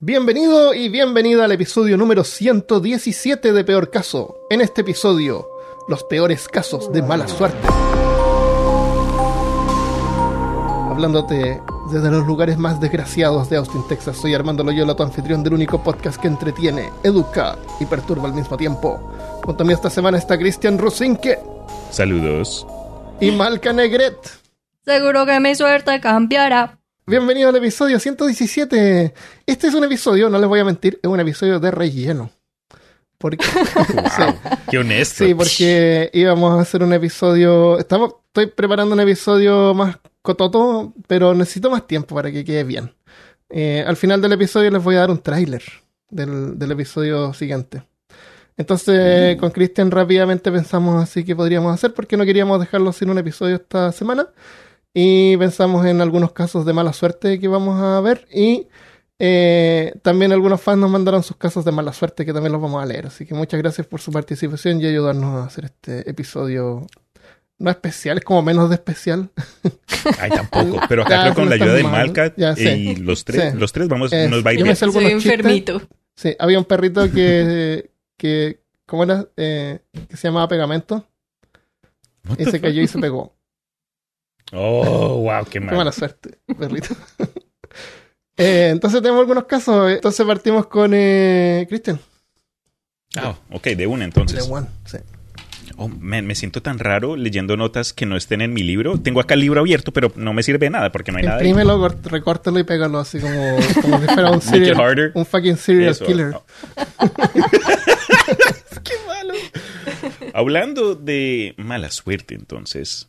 Bienvenido y bienvenida al episodio número 117 de Peor Caso. En este episodio, los peores casos de mala suerte. Hablándote desde los lugares más desgraciados de Austin, Texas, soy Armando Loyola, tu anfitrión del único podcast que entretiene, educa y perturba al mismo tiempo. Junto a mí esta semana está Cristian Rosinque Saludos. y Malca Negret. Seguro que mi suerte cambiará. Bienvenido al episodio 117. Este es un episodio, no les voy a mentir, es un episodio de relleno. Porque, Sí. Qué honesto. Sí, porque íbamos a hacer un episodio. Estamos, estoy preparando un episodio más cototo, pero necesito más tiempo para que quede bien. Eh, al final del episodio les voy a dar un tráiler del, del episodio siguiente. Entonces, con Cristian rápidamente pensamos así que podríamos hacer, porque no queríamos dejarlo sin un episodio esta semana. Y pensamos en algunos casos de mala suerte que vamos a ver. Y eh, también algunos fans nos mandaron sus casos de mala suerte que también los vamos a leer. Así que muchas gracias por su participación y ayudarnos a hacer este episodio. No especial, es como menos de especial. Ay, tampoco. Pero acá Ya, creo con la ayuda de. Malca Ya, sí. y los tres, Sí. los tres vamos, Es- nos va a ir bien. Soy enfermito. Sí, había un perrito que, que ¿cómo era? Eh, que se llamaba Pegamento. Y se cayó y se pegó. Oh, wow, qué Qué mal. mala suerte, perrito. Eh, entonces tenemos algunos casos. Entonces partimos con eh, Cristian. Ah, ok, de una entonces. One. Sí. Oh, man, me siento tan raro leyendo notas que no estén en mi libro. Tengo acá el libro abierto, pero no me sirve de nada porque no hay nada. ahí. Imprímelo, recórtalo y pégalo así como, como si fuera un Make it serial, harder. un fucking serial Eso. killer. Qué malo. Hablando de mala suerte, entonces,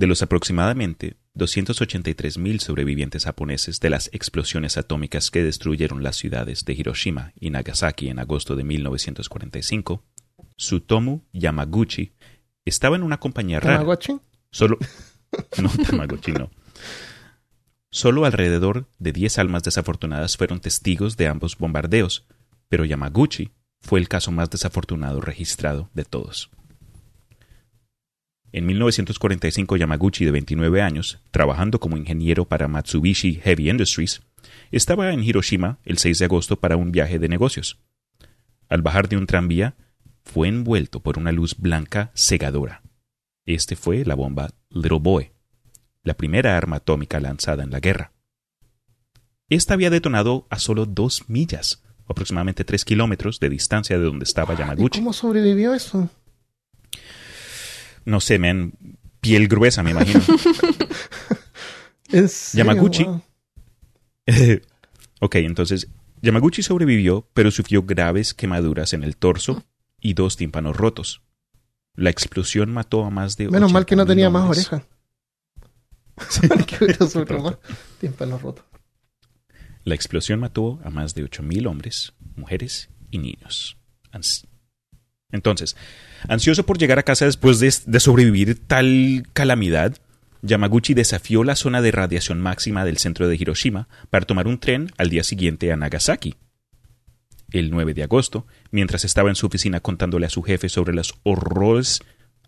de los aproximadamente 283 mil sobrevivientes japoneses de las explosiones atómicas que destruyeron las ciudades de Hiroshima y Nagasaki en agosto de 1945, Tsutomu Yamaguchi estaba en una compañía rara. Tamagotchi. Solo. No, Tamagotchi no. Solo alrededor de 10 almas desafortunadas fueron testigos de ambos bombardeos, pero Yamaguchi fue el caso más desafortunado registrado de todos. En 1945, Yamaguchi, de 29 años, trabajando como ingeniero para Matsubishi Heavy Industries, estaba en Hiroshima el 6 de agosto para un viaje de negocios. Al bajar de un tranvía, fue envuelto por una luz blanca cegadora. Este fue la bomba Little Boy, la primera arma atómica lanzada en la guerra. Esta había detonado a solo dos millas, aproximadamente tres kilómetros de distancia de donde estaba ¿Y Yamaguchi. cómo sobrevivió eso? No sé, men, piel gruesa, me imagino. Yamaguchi. Wow. ok, entonces, Yamaguchi sobrevivió, pero sufrió graves quemaduras en el torso y dos tímpanos rotos. La explosión mató a más de Menos mal que no 80,000 tenía más hombres. oreja. que hubiera sufrido más. Tímpanos rotos. La explosión mató a más de 8.000 hombres, mujeres y niños. Entonces, ansioso por llegar a casa después de, sobrevivir tal calamidad, Yamaguchi desafió la zona de radiación máxima del centro de Hiroshima para tomar un tren al día siguiente a Nagasaki. El 9 de agosto, mientras estaba en su oficina contándole a su jefe sobre los horrores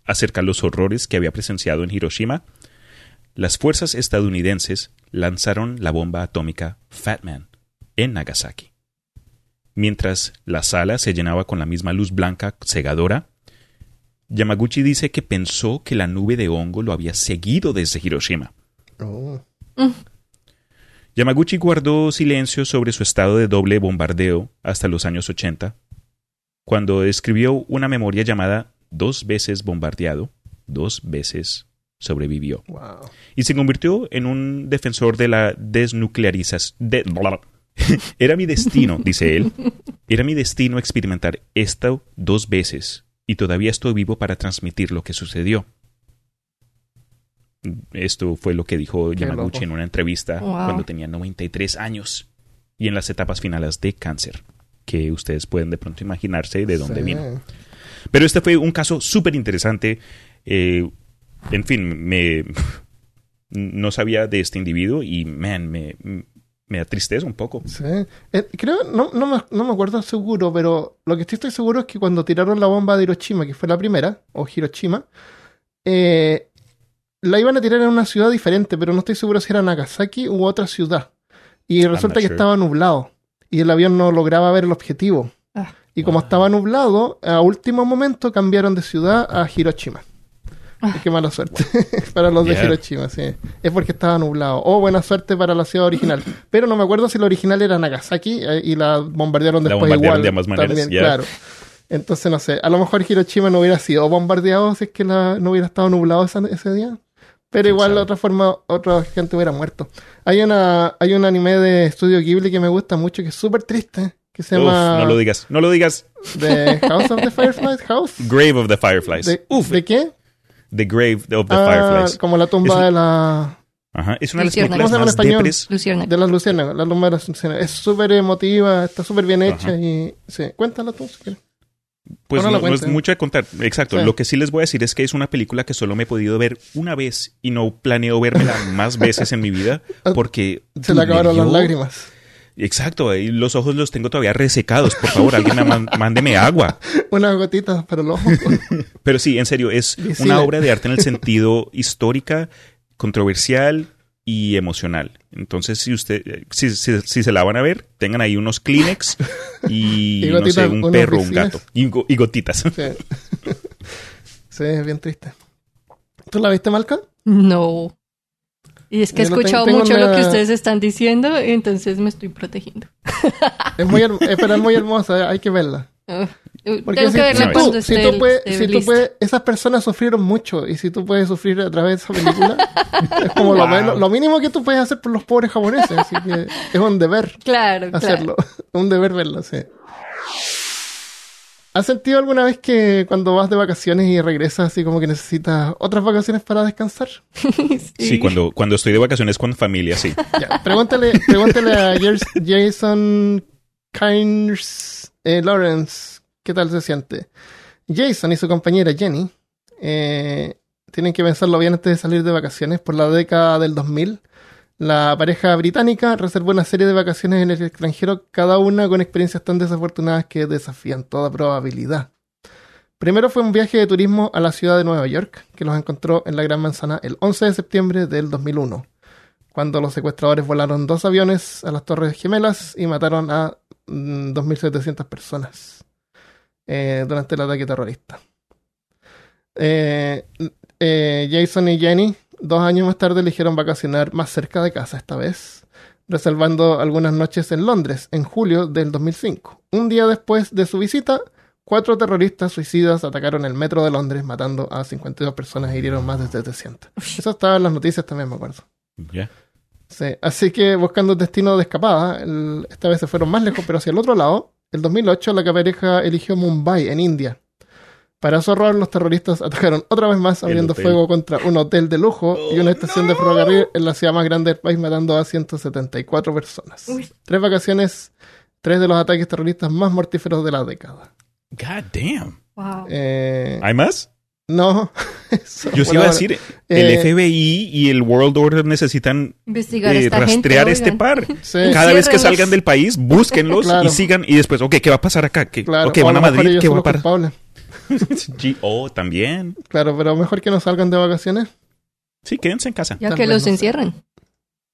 acerca de los horrores que había presenciado en Hiroshima, las fuerzas estadounidenses lanzaron la bomba atómica Fat Man en Nagasaki. Mientras la sala se llenaba con la misma luz blanca cegadora, Yamaguchi dice que pensó que la nube de hongo lo había seguido desde Hiroshima. Oh. Yamaguchi guardó silencio sobre su estado de doble bombardeo hasta los años 80, cuando escribió una memoria llamada Dos veces bombardeado, dos veces sobrevivió Wow. y se convirtió en un defensor de la desnuclearización. de- Era mi destino, dice él. Era mi destino experimentar esto dos veces y todavía estoy vivo para transmitir lo que sucedió. Esto fue lo que dijo Qué Yamaguchi loco. en una entrevista Wow. cuando tenía 93 años y en las etapas finales de cáncer, que ustedes pueden de pronto imaginarse de dónde Sí. vino. Pero este fue un caso súper interesante. eh, en fin, me no sabía de este individuo y, man, me, me da tristeza un poco. Sí. Eh, creo, no, no, me, no me acuerdo seguro, pero lo que sí estoy seguro es que cuando tiraron la bomba de Hiroshima, que fue la primera, o Hiroshima, eh, la iban a tirar en una ciudad diferente, pero no estoy seguro si era Nagasaki u otra ciudad. Y resulta que sure. estaba nublado. y el avión no lograba ver el objetivo. Ah. Y como estaba nublado, a último momento cambiaron de ciudad a Hiroshima. Y qué mala suerte para los de Yeah. Hiroshima, sí. Es porque estaba nublado. O buena suerte para la ciudad original. Pero no me acuerdo si la original era Nagasaki eh, y la bombardearon La después bombardearon igual. de ambas maneras, también, yeah. claro. Entonces, no sé. A lo mejor Hiroshima no hubiera sido bombardeado si es que la- no hubiera estado nublado esa- ese día. Pero ¿Quién igual sabe? de otra forma, otra gente hubiera muerto. Hay una hay un anime de estudio Ghibli que me gusta mucho, que es súper triste, que se Uf, llama no lo digas, no lo digas. The House of the Fireflies. House. Grave of the Fireflies. ¿De, Uf, ¿de qué? The Grave of the Ah, Fireflies. como la tumba un- de la Ajá, es una de las películas ¿Cómo se llama en más español? depres. Luciana. de las luciérnagas, la tumba de las luciérnagas. Es súper emotiva, está súper bien hecha Ajá. y sí, cuéntala tú si quieres. Pues No, no, es mucho de contar. Exacto. Sí. Lo que sí les voy a decir es que es una película que solo me he podido ver una vez y no planeo vérmela más veces en mi vida porque Se le acabaron las lágrimas. Exacto, y los ojos los tengo todavía resecados. Por favor, alguien me man- mándeme agua. Unas gotitas para los ojos. Pero sí, en serio, es Visible. una obra de arte en el sentido histórica, controversial y emocional. Entonces, si usted, si, si- si se la van a ver, tengan ahí unos Kleenex y, Y no sé, un perro, un gato y gotitas. Sí. sí, es bien triste. ¿Tú la viste, Malca? No. Y es que he Yo no tengo- escuchado tengo mucho lo que ustedes están diciendo, entonces me estoy protegiendo. Es muy, eh, pero es muy hermosa, hay que verla. Ah, Porque Tengo si, que verla si cuando tú, si esté tú puedes, esté si tú puedes- esas personas sufrieron mucho y si tú puedes sufrir a través de esa película, es como Wow. lo mínimo que tú puedes hacer por los pobres japoneses, así que es un deber Claro, hacerlo, un deber verlo, sí. ¿Has sentido alguna vez que cuando vas de vacaciones y regresas así como que necesitas otras vacaciones para descansar? Sí, cuando, cuando estoy de vacaciones con familia, sí. Ya, pregúntale, pregúntale a Jason Kynes eh, Lawrence qué tal se siente. Jason y su compañera Jenny eh, tienen que pensarlo bien antes de salir de vacaciones. Por la década del 2000, la pareja británica reservó una serie de vacaciones en el extranjero, cada una con experiencias tan desafortunadas que desafían toda probabilidad. Primero fue un viaje de turismo a la ciudad de Nueva York, que los encontró en la Gran Manzana el 11 de septiembre del 2001 cuando los secuestradores volaron dos aviones a las Torres Gemelas y mataron a mm, 2.700 personas eh, durante el ataque terrorista. Eh, eh, Jason y Jenny, dos años más tarde, eligieron vacacionar más cerca de casa esta vez, reservando algunas noches en Londres en julio del 2005. Un día después de su visita, cuatro terroristas suicidas atacaron el metro de Londres, matando a 52 personas e hirieron más de 700. Eso estaba en las noticias también, me acuerdo. Ya. Sí, así que buscando un destino de escapada, el- esta vez se fueron más lejos, pero hacia el otro lado, el 2008 la pareja eligió Mumbai, en India. Para su horror, los terroristas atacaron otra vez más, abriendo fuego contra un hotel de lujo y una estación de ferrocarril en la ciudad más grande del país, matando a 174 personas. Uy. Tres vacaciones, tres de los ataques terroristas más mortíferos de la década. God damn. Wow. Eh, ¿Hay más? no. eso Yo sí iba a decir, Eh, el FBI y el World Order necesitan Investigar eh, esta rastrear gente, este oigan. par. Sí. Cada vez que salgan del país, búsquenlos Claro. y sigan. Y después, ok, ¿qué va a pasar acá? ¿Qué, Claro, ok, o van a Madrid, ¿qué va a pasar? Culpables. G- oh, también. Claro, pero mejor que no salgan de vacaciones. Sí, quédense en casa. Ya Tal que los no encierran.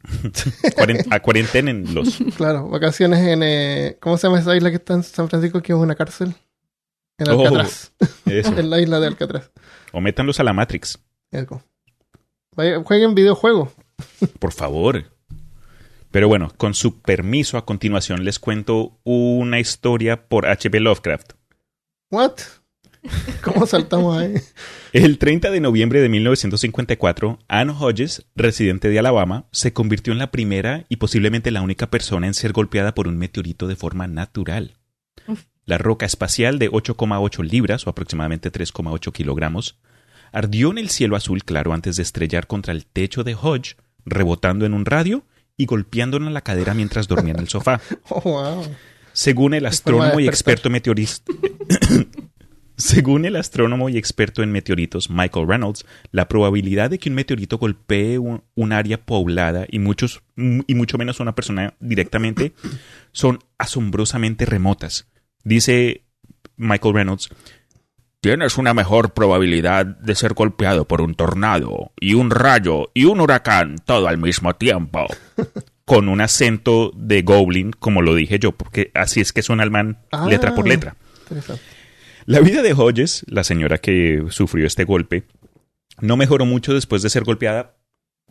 A cuarentenenlos. Claro, vacaciones en. eh, ¿Cómo se llama esa isla que está en San Francisco que es una cárcel? En Oh. Alcatraz. Eso. en la isla de Alcatraz. O métanlos a la Matrix, Eso. Vaya, Jueguen videojuegos. por favor. Pero bueno, con su permiso, a continuación les cuento una historia por H.P. Lovecraft. ¿What? ¿Cómo saltamos ahí? El 30 de noviembre de 1954, Anne Hodges, residente de Alabama, se convirtió en la primera y posiblemente la única persona en ser golpeada por un meteorito de forma natural. La roca espacial de 8,8 libras o aproximadamente 3,8 kilogramos ardió en el cielo azul claro antes de estrellar contra el techo de Hodge, rebotando en un radio y golpeándolo en la cadera mientras dormía en el sofá. Oh, wow. Según el astrónomo y experto meteorista. Según el astrónomo y experto en meteoritos Michael Reynolds, la probabilidad de que un meteorito golpee un, un área poblada y, muchos, y mucho menos una persona directamente son asombrosamente remotas. Dice Michael Reynolds, tienes una mejor probabilidad de ser golpeado por un tornado y un rayo y un huracán todo al mismo tiempo. con un acento de Goblin, como lo dije yo, porque así es que suena el man Ah. letra por letra. Interesante. La vida de Hodges, la señora que sufrió este golpe, no mejoró mucho después de ser golpeada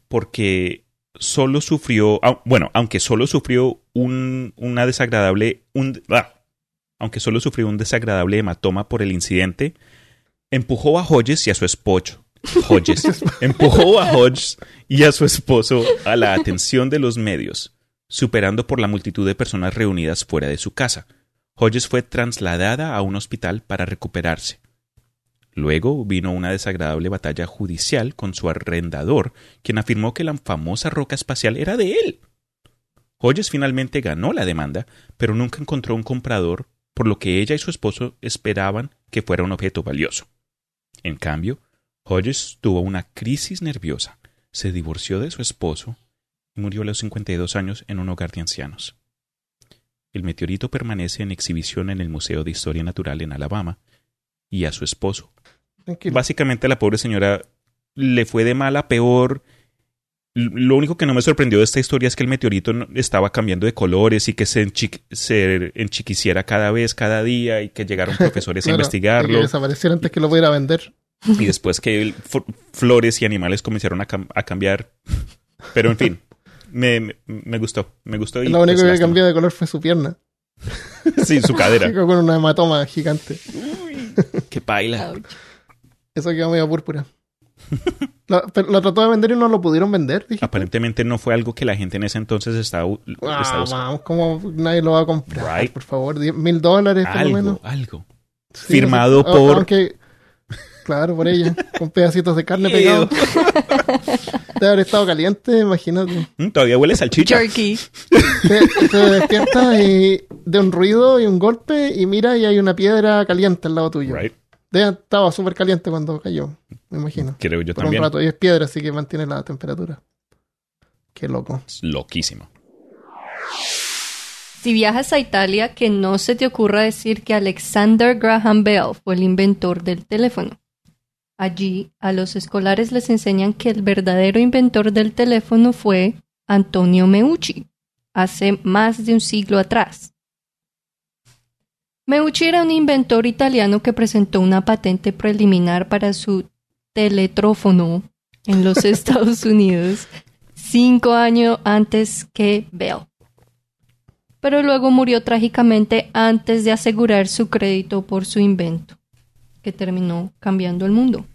porque solo sufrió, bueno, aunque solo sufrió un, una desagradable, un, ah, aunque solo sufrió un desagradable hematoma por el incidente, empujó a Hodges y a su esposo, Hodges, empujó a Hodges y a su esposo a la atención de los medios, superando por la multitud de personas reunidas fuera de su casa. Hodges fue trasladada a un hospital para recuperarse. Luego vino una desagradable batalla judicial con su arrendador, quien afirmó que la famosa roca espacial era de él. Hodges finalmente ganó la demanda, pero nunca encontró un comprador, por lo que ella y su esposo esperaban que fuera un objeto valioso. En cambio, Hodges tuvo una crisis nerviosa, se divorció de su esposo y murió a los 52 años en un hogar de ancianos. El meteorito permanece en exhibición en el Museo de Historia Natural en Alabama y a su esposo. Tranquilo. Básicamente a la pobre señora le fue de mal a peor. Lo único que no me sorprendió de esta historia es que el meteorito estaba cambiando de colores y que se, enchi- se enchiquiciera cada vez, cada día y que llegaron profesores a investigarlo. Que desapareciera antes que lo pudiera vender. Y después que flores y animales comenzaron a, cam- a cambiar. Pero en fin, me, me, me gustó. Me gustó. Y, Lo único pues, que cambió de color fue su pierna. Sí, su cadera. Con una hematoma gigante. Qué paila. Eso quedó medio púrpura. Lo, pero lo trató de vender y no lo pudieron vender. Dije, Aparentemente no fue algo que la gente en ese entonces estaba, ah, estaba usando. vamos, ¿cómo nadie lo va a comprar? Right. Por favor, diez mil dólares por lo Algo, menos. algo. Sí, firmado sí. por- Aunque, claro, por ella, con pedacitos de carne pegados. Debe haber estado caliente, imagínate. Mm, Todavía huele a salchicha. Jerky. Te, te despiertas y de un ruido y un golpe y mira y hay una piedra caliente al lado tuyo. Right. Debe- estaba súper caliente cuando cayó, me imagino. Creo yo Por también. un rato. Y es piedra, así que mantiene la temperatura. Qué loco. Es loquísimo. Si viajas a Italia, que no se te ocurra decir que Alexander Graham Bell fue el inventor del teléfono. Allí, a los escolares les enseñan que el verdadero inventor del teléfono fue Antonio Meucci, hace más de un siglo atrás. Meucci era un inventor italiano que presentó una patente preliminar para su teletrófono en los Estados Unidos cinco años antes que Bell pero luego murió trágicamente antes de asegurar su crédito por su invento, terminó cambiando el mundo.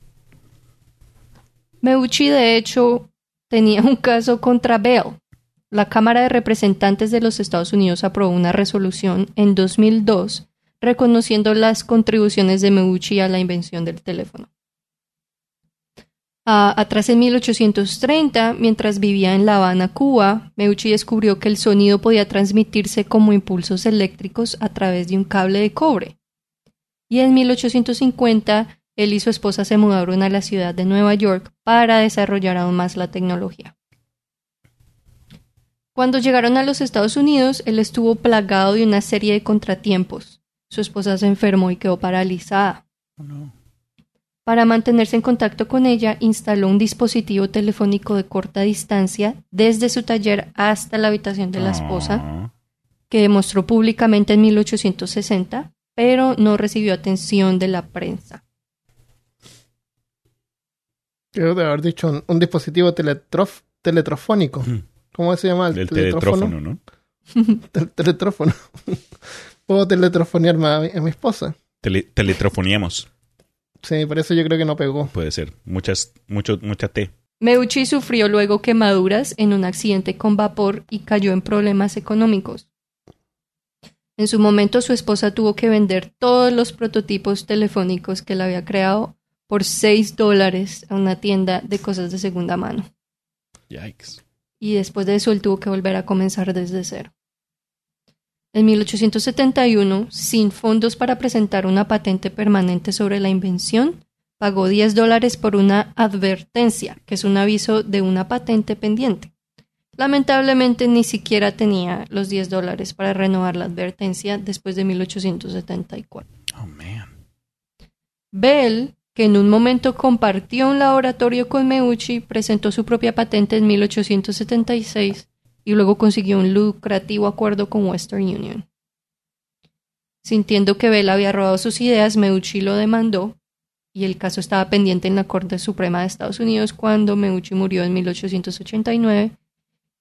Meucci, de hecho, tenía un caso contra Bell. La Cámara de Representantes de los Estados Unidos aprobó una resolución en 2002 reconociendo las contribuciones de Meucci a la invención del teléfono. Ah, atrás en 1830, mientras vivía en La Habana, Cuba, Meucci descubrió que el sonido podía transmitirse como impulsos eléctricos a través de un cable de cobre. Y en 1850, él y su esposa se mudaron a la ciudad de Nueva York para desarrollar aún más la tecnología. Cuando llegaron a los Estados Unidos, él estuvo plagado de una serie de contratiempos. Su esposa se enfermó y quedó paralizada. Oh, no. Para mantenerse en contacto con ella, instaló un dispositivo telefónico de corta distancia desde su taller hasta la habitación de la esposa, Ah, que demostró públicamente en 1860, pero no recibió atención de la prensa. Creo de haber dicho un, un dispositivo teletrof, teletrofónico. ¿Cómo se llama? el teletrófono, ¿no? Tel- teletrófono. Puedo teletrofonearme a mi, a mi esposa. Tele- teletrofoníamos. Sí, por eso yo creo que no pegó. Puede ser. Muchas, mucho, mucha T. Meucci sufrió luego quemaduras en un accidente con vapor y cayó en problemas económicos. En su momento su esposa tuvo que vender todos los prototipos telefónicos que él había creado por 6 dólares a una tienda de cosas de segunda mano. Yikes. y después de eso él tuvo que volver a comenzar desde cero. En 1871, sin fondos para presentar una patente permanente sobre la invención, pagó 10 dólares por una advertencia, que es un aviso de una patente pendiente. Lamentablemente ni siquiera tenía los 10 dólares para renovar la advertencia después de 1874. Oh, man. Bell, que en un momento compartió un laboratorio con Meucci, presentó su propia patente en 1876 y luego consiguió un lucrativo acuerdo con Western Union. Sintiendo que Bell había robado sus ideas, Meucci lo demandó y el caso estaba pendiente en la Corte Suprema de Estados Unidos cuando Meucci murió en 1889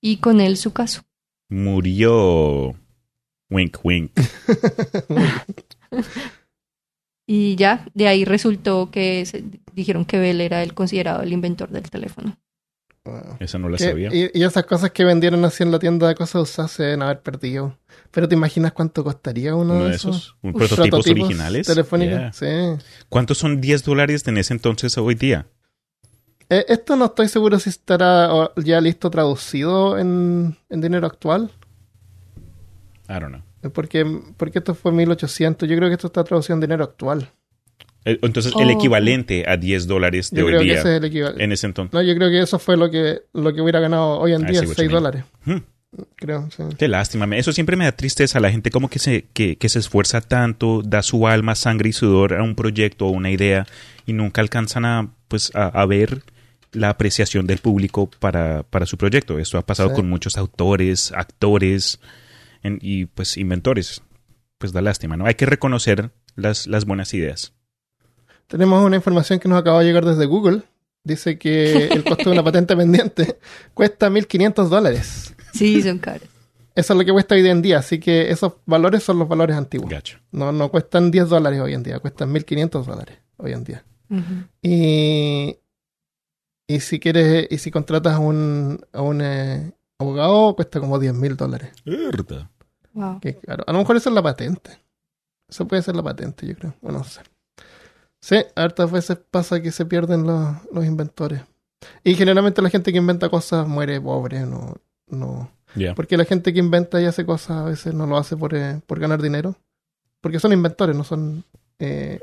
y con él su caso. Murió. Wink, wink. y ya, de ahí resultó que se, dijeron que Bell era el considerado el inventor del teléfono. Wow. Esa no la sabía. Y, y esas cosas que vendieron así en la tienda de cosas usadas se deben haber perdido. Pero ¿te imaginas cuánto costaría uno, Uno de esos? esos. Un prototipos originales. Telefónicos. Yeah. Sí. ¿Cuántos son 10 dólares en ese entonces hoy día? Eh, esto no estoy seguro si estará ya listo traducido en, en dinero actual. I don't know. Eh, Porque, porque esto fue 1800. Yo creo que esto está traducido en dinero actual. Eh, Entonces, el Oh. equivalente a 10 dólares de Yo hoy creo que día ese es el equivalente. en ese entonces. No, yo creo que eso fue lo que, lo que hubiera ganado hoy en I día, see what 6 you mean. dólares. Hmm. Creo, sí. Qué lástima. Eso siempre me da tristeza. La gente como que se, que, que se esfuerza tanto, da su alma, sangre y sudor a un proyecto o una idea y nunca alcanzan a, pues, a, a ver la apreciación del público para, para su proyecto. Esto ha pasado Sí. con muchos autores, actores en- y pues inventores. Pues da lástima, ¿no? Hay que reconocer las, las buenas ideas. Tenemos una información que nos acaba de llegar desde Google. Dice que el costo de una patente pendiente cuesta 1.500 dólares. Sí, son caros. Eso es lo que cuesta hoy en día. Así que esos valores son los valores antiguos. Gacho. No, no cuestan 10 dólares hoy en día, cuestan 1.500 dólares hoy en día. Y, y si quieres, y si contratas a un, a un eh, abogado, cuesta como 10.000 dólares. Verdad. Wow. Que, claro, a lo mejor esa es la patente. Eso puede ser la patente, yo creo. Bueno, no sé. Sí, hartas veces pasa que se pierden los, los inventores. Y generalmente la gente que inventa cosas muere pobre, no, no. Porque la gente que inventa y hace cosas a veces no lo hace por, eh, por ganar dinero. Porque son inventores, no son eh,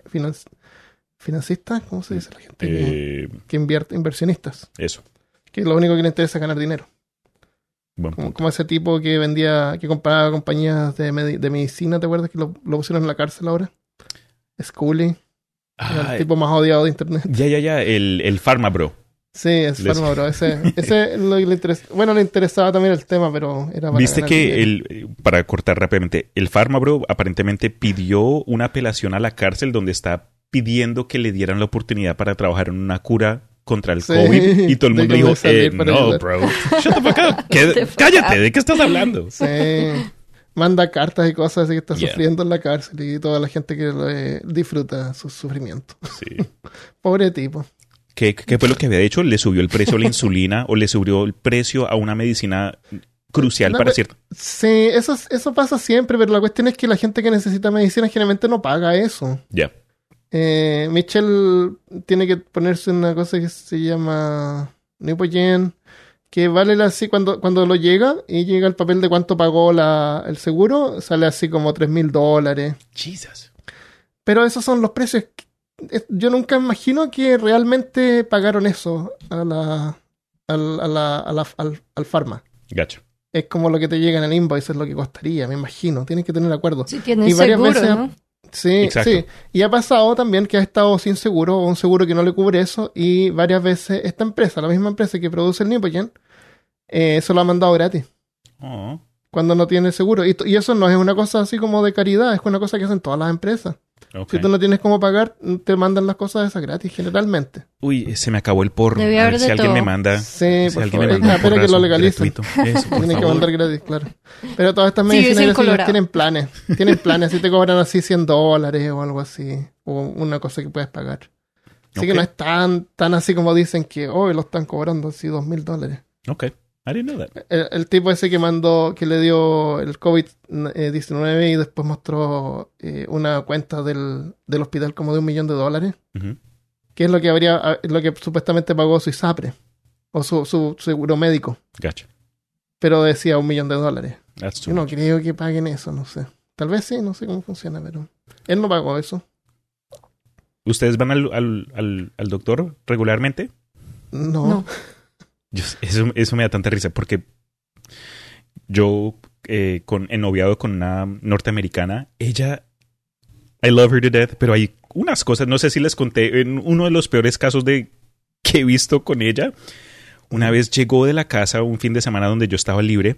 financistas, ¿cómo se dice la gente? que, Eh, que invierte, inversionistas. eso. Que lo único que les interesa es ganar dinero. Como, como ese tipo que vendía, que compraba compañías de, medi- de medicina, ¿te acuerdas que lo, lo pusieron en la cárcel ahora? Scully, Ah, el tipo más odiado de internet. ya, ya, ya. El, el Pharma Bro. Sí, es Les- Pharma Bro. Ese, ese lo que le bueno, le interesaba también el tema, pero era para Viste que dinero. el, para cortar rápidamente, el Pharmabro aparentemente pidió una apelación a la cárcel donde está pidiendo que le dieran la oportunidad para trabajar en una cura contra el Sí, COVID y todo el mundo dijo, eh, no, ayudar". bro, shut the fuck up. ¿Qué- What the fuck cállate? ¿de qué estás hablando? Sí. Manda cartas y cosas así que está Yeah. sufriendo en la cárcel y toda la gente que eh, disfruta su sufrimiento. Sí. Pobre tipo. ¿Qué, ¿Qué fue lo que había hecho? ¿Le subió el precio a la insulina o le subió el precio a una medicina crucial No, para cierto? Sí, eso, eso pasa siempre, pero la cuestión es que la gente que necesita medicina generalmente no paga eso. Ya. Eh, Michelle tiene que ponerse una cosa que se llama Nipoyen, que vale así cuando, cuando lo llega y llega el papel de cuánto pagó la, el seguro, sale así como tres mil dólares. Jesus. Pero esos son los precios. Es- Yo nunca imagino que realmente pagaron eso a la, al, a la, a la- al, al pharma. Gacho. Es como lo que te llega en el invoice, es lo que costaría, me imagino. Tienes que tener acuerdo. Si tienes Y varias seguro, veces- ¿no? Sí, Exacto. sí. Y ha pasado también que ha estado sin seguro o un seguro que no le cubre eso y varias veces esta empresa, la misma empresa que produce el Nipogen, eh, se lo ha mandado gratis Oh. cuando no tiene seguro. Y, y eso no es una cosa así como de caridad, es una cosa que hacen todas las empresas. Si tú no tienes cómo pagar, te mandan las cosas esas gratis generalmente. Uy, se me acabó el A ver haber si alguien todo. me manda. Sí, si por alguien favor. me manda Espera que lo legalicen. Tienen que mandar gratis, claro. Pero todas estas Sí, medicinas Colorado. tienen planes. Tienen planes. Si te cobran así 100 dólares o algo así. O una cosa que puedes pagar. Así que no es tan, tan así como dicen que hoy lo están cobrando así dos mil dólares. Ok. I didn't know that. El, el tipo ese que mandó, que le dio el COVID-19 y después mostró eh, una cuenta del, del hospital como de un millón de dólares, Ujú. que es lo que habría, lo que supuestamente pagó su ISAPRE o su, su seguro médico, Gacho. pero decía un millón de dólares. That's too Yo no much. creo que paguen eso, no sé. Tal vez sí, no sé cómo funciona, pero él no pagó eso. ¿Ustedes van al, al, al, al doctor regularmente? No. No. Eso, eso me da tanta risa porque yo eh, con en noviado con una norteamericana, ella I love her to death, pero hay unas cosas, no sé si les conté, en uno de los peores casos de que he visto con ella, una vez llegó de la casa un fin de semana donde yo estaba libre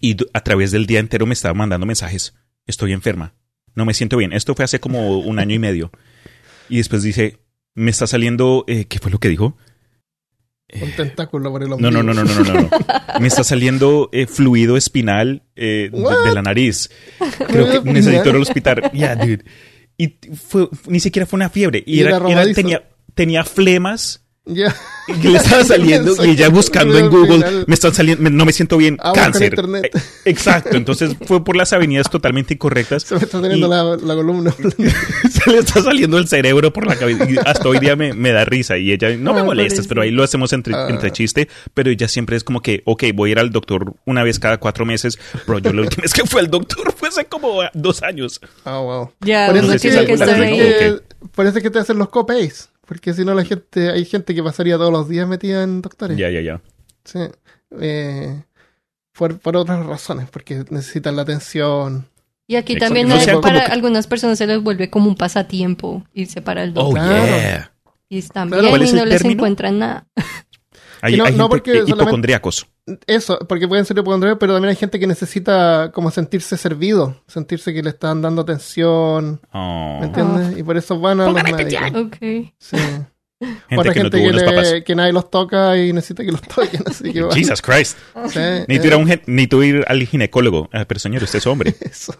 y a través del día entero me estaba mandando mensajes. Estoy enferma. No me siento bien. Esto fue hace como un año y medio. Y después dice, me está saliendo... eh, ¿Qué fue lo que dijo? Un tentáculo por el No, ombligo. no, no, no, no, no, no. no. Me está saliendo eh, fluido espinal eh, de, la nariz. Creo ¿Fluido que necesito ir al hospital. Yeah, dude. Y fue, ni siquiera fue una fiebre. Y Y era, era tenía, tenía flemas Ya. que le estaba saliendo y ella buscando en Google, me están saliendo, me- no me siento bien, Ah, cáncer. internet. Eh, Exacto, entonces fue por las avenidas totalmente incorrectas. Se me está teniendo Y- la, la columna. se le está saliendo el cerebro por la cabeza. Y hasta hoy día me, me da risa. Y ella, no me Ah, molestes, pobrecita. pero ahí lo hacemos entre, Ah. entre chiste. Pero ella siempre es como que, ok, voy a ir al doctor una vez cada cuatro meses. Bro, yo la última vez que fui al doctor fue hace como dos años. Ah, wow. Ya, sí tiene es que algo estar latino, ahí. ¿o que, es que te hacen los copays. Porque si no, la gente, hay gente que pasaría todos los días metida en doctores. Ya, ya, ya. Sí. Eh, por, por otras razones, porque necesitan la atención. Y aquí Exacto. también No hay- sean para que- algunas personas se les vuelve como un pasatiempo irse para el Oh, doctor. Claro. yeah. y están bien ¿Cuál es y no les término? encuentran nada. Hay, no- hay no porque solamente- hipocondríacos. Eso, porque pueden ser hipocondríacos, pero también hay gente que necesita como sentirse servido, sentirse que le están dando atención, Oh. ¿me entiendes? Y por eso van a los médicos. Ok. Sí. Gente Otra que no gente tuvo que, le- que nadie los toca y necesita que los toquen, así que van. Jesus Christ. Sí, ir, eh, a un gen- necesito ir al ginecólogo. Ah, pero señor, usted es hombre. eso.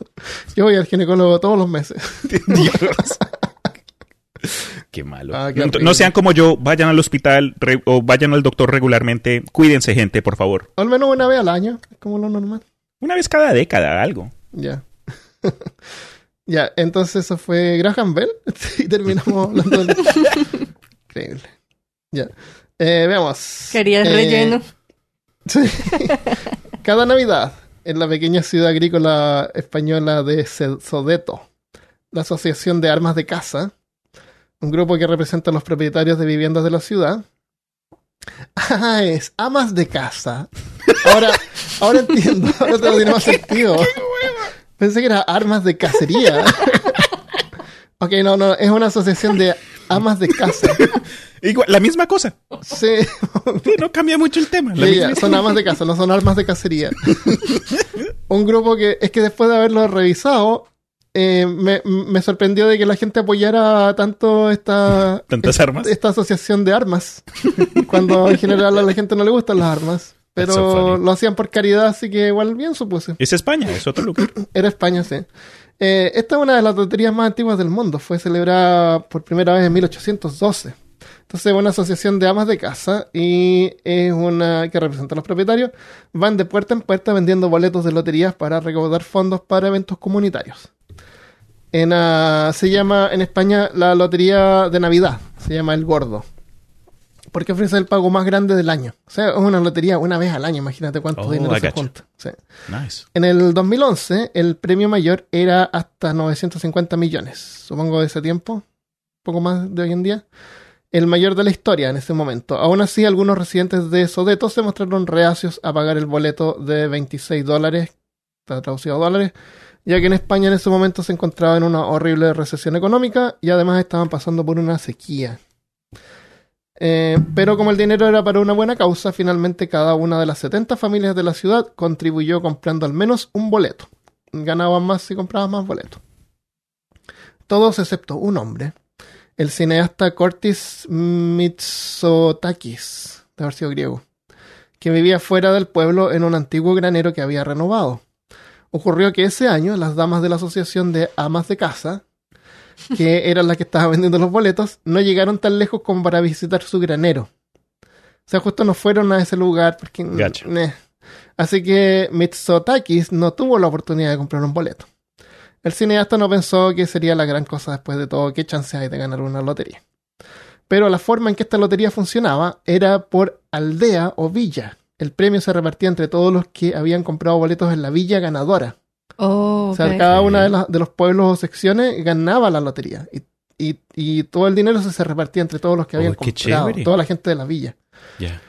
Yo voy al ginecólogo todos los meses. Dios. Qué malo. Ah, qué no, sean como yo, vayan al hospital re- o vayan al doctor regularmente. Cuídense, gente, por favor. Al menos una vez al año, es como lo normal. Una vez cada década, algo. Ya. ya, entonces eso fue Graham Bell. y terminamos hablando de... Increíble. Ya. Eh, veamos. Querías Eh, relleno. Sí. Cada Navidad, en la pequeña ciudad agrícola española de Sodeto, la Asociación de Armas de Casa, un grupo que representa a los propietarios de viviendas de la ciudad. Ah, es amas de casa. Ahora, ahora entiendo, ahora todo tiene más sentido. Pensé que era armas de cacería. ok, no, no, es una asociación de amas de casa. Igual, la misma cosa. Sí, Sí, no cambia mucho el tema. La misma- son armas de casa, no son armas de cacería. Un grupo que es que después de haberlo revisado, eh, me, me sorprendió de que la gente apoyara tanto esta, Tantas armas. esta asociación de armas, cuando en general a la gente no le gustan las armas. So Pero lo hacían por caridad, así que igual bien supuse. Es España, es otro lugar. Era España, sí. Eh, esta es una de las loterías más antiguas del mundo. Fue celebrada por primera vez en 1812. Entonces, es una asociación de amas de casa y es una que representa a los propietarios. Van de puerta en puerta vendiendo boletos de loterías para recaudar fondos para eventos comunitarios. En, ah, se llama en España la lotería de Navidad. Se llama El Gordo. Porque ofrece el pago más grande del año. O sea, es una lotería una vez al año. Imagínate cuánto Oh, dinero se junta. Sí. Nice. En el 2011, el premio mayor era hasta 950 millones. Supongo de ese tiempo, un poco más de hoy en día. El mayor de la historia en ese momento. Aún así, algunos residentes de Sodeto se mostraron reacios a pagar el boleto de 26 dólares, está traducido a dólares, ya que en España en ese momento se encontraba en una horrible recesión económica y además estaban pasando por una sequía. Eh, pero como el dinero era para una buena causa, finalmente cada una de las 70 familias de la ciudad contribuyó comprando al menos un boleto. Ganaban más si compraban más boletos. Todos excepto un hombre, el cineasta Cortis Mitsotakis, de haber sido griego, que vivía fuera del pueblo en un antiguo granero que había renovado. Ocurrió que ese año las damas de la Asociación de Amas de Casa que eran las que estaban vendiendo los boletos, no llegaron tan lejos como para visitar su granero. O sea, justo no fueron a ese lugar porque... Gacho. Meh. Así que Mitsotakis no tuvo la oportunidad de comprar un boleto. El cineasta no pensó que sería la gran cosa después de todo, qué chance hay de ganar una lotería. Pero la forma en que esta lotería funcionaba era por aldea o villa. El premio se repartía entre todos los que habían comprado boletos en la villa ganadora. Oh, O sea, cada una de, las- de los pueblos o secciones ganaba la lotería. Y, y- y todo el dinero se, se repartía entre todos los que habían Oh, comprado. chévere. Toda la gente de la villa. Ya.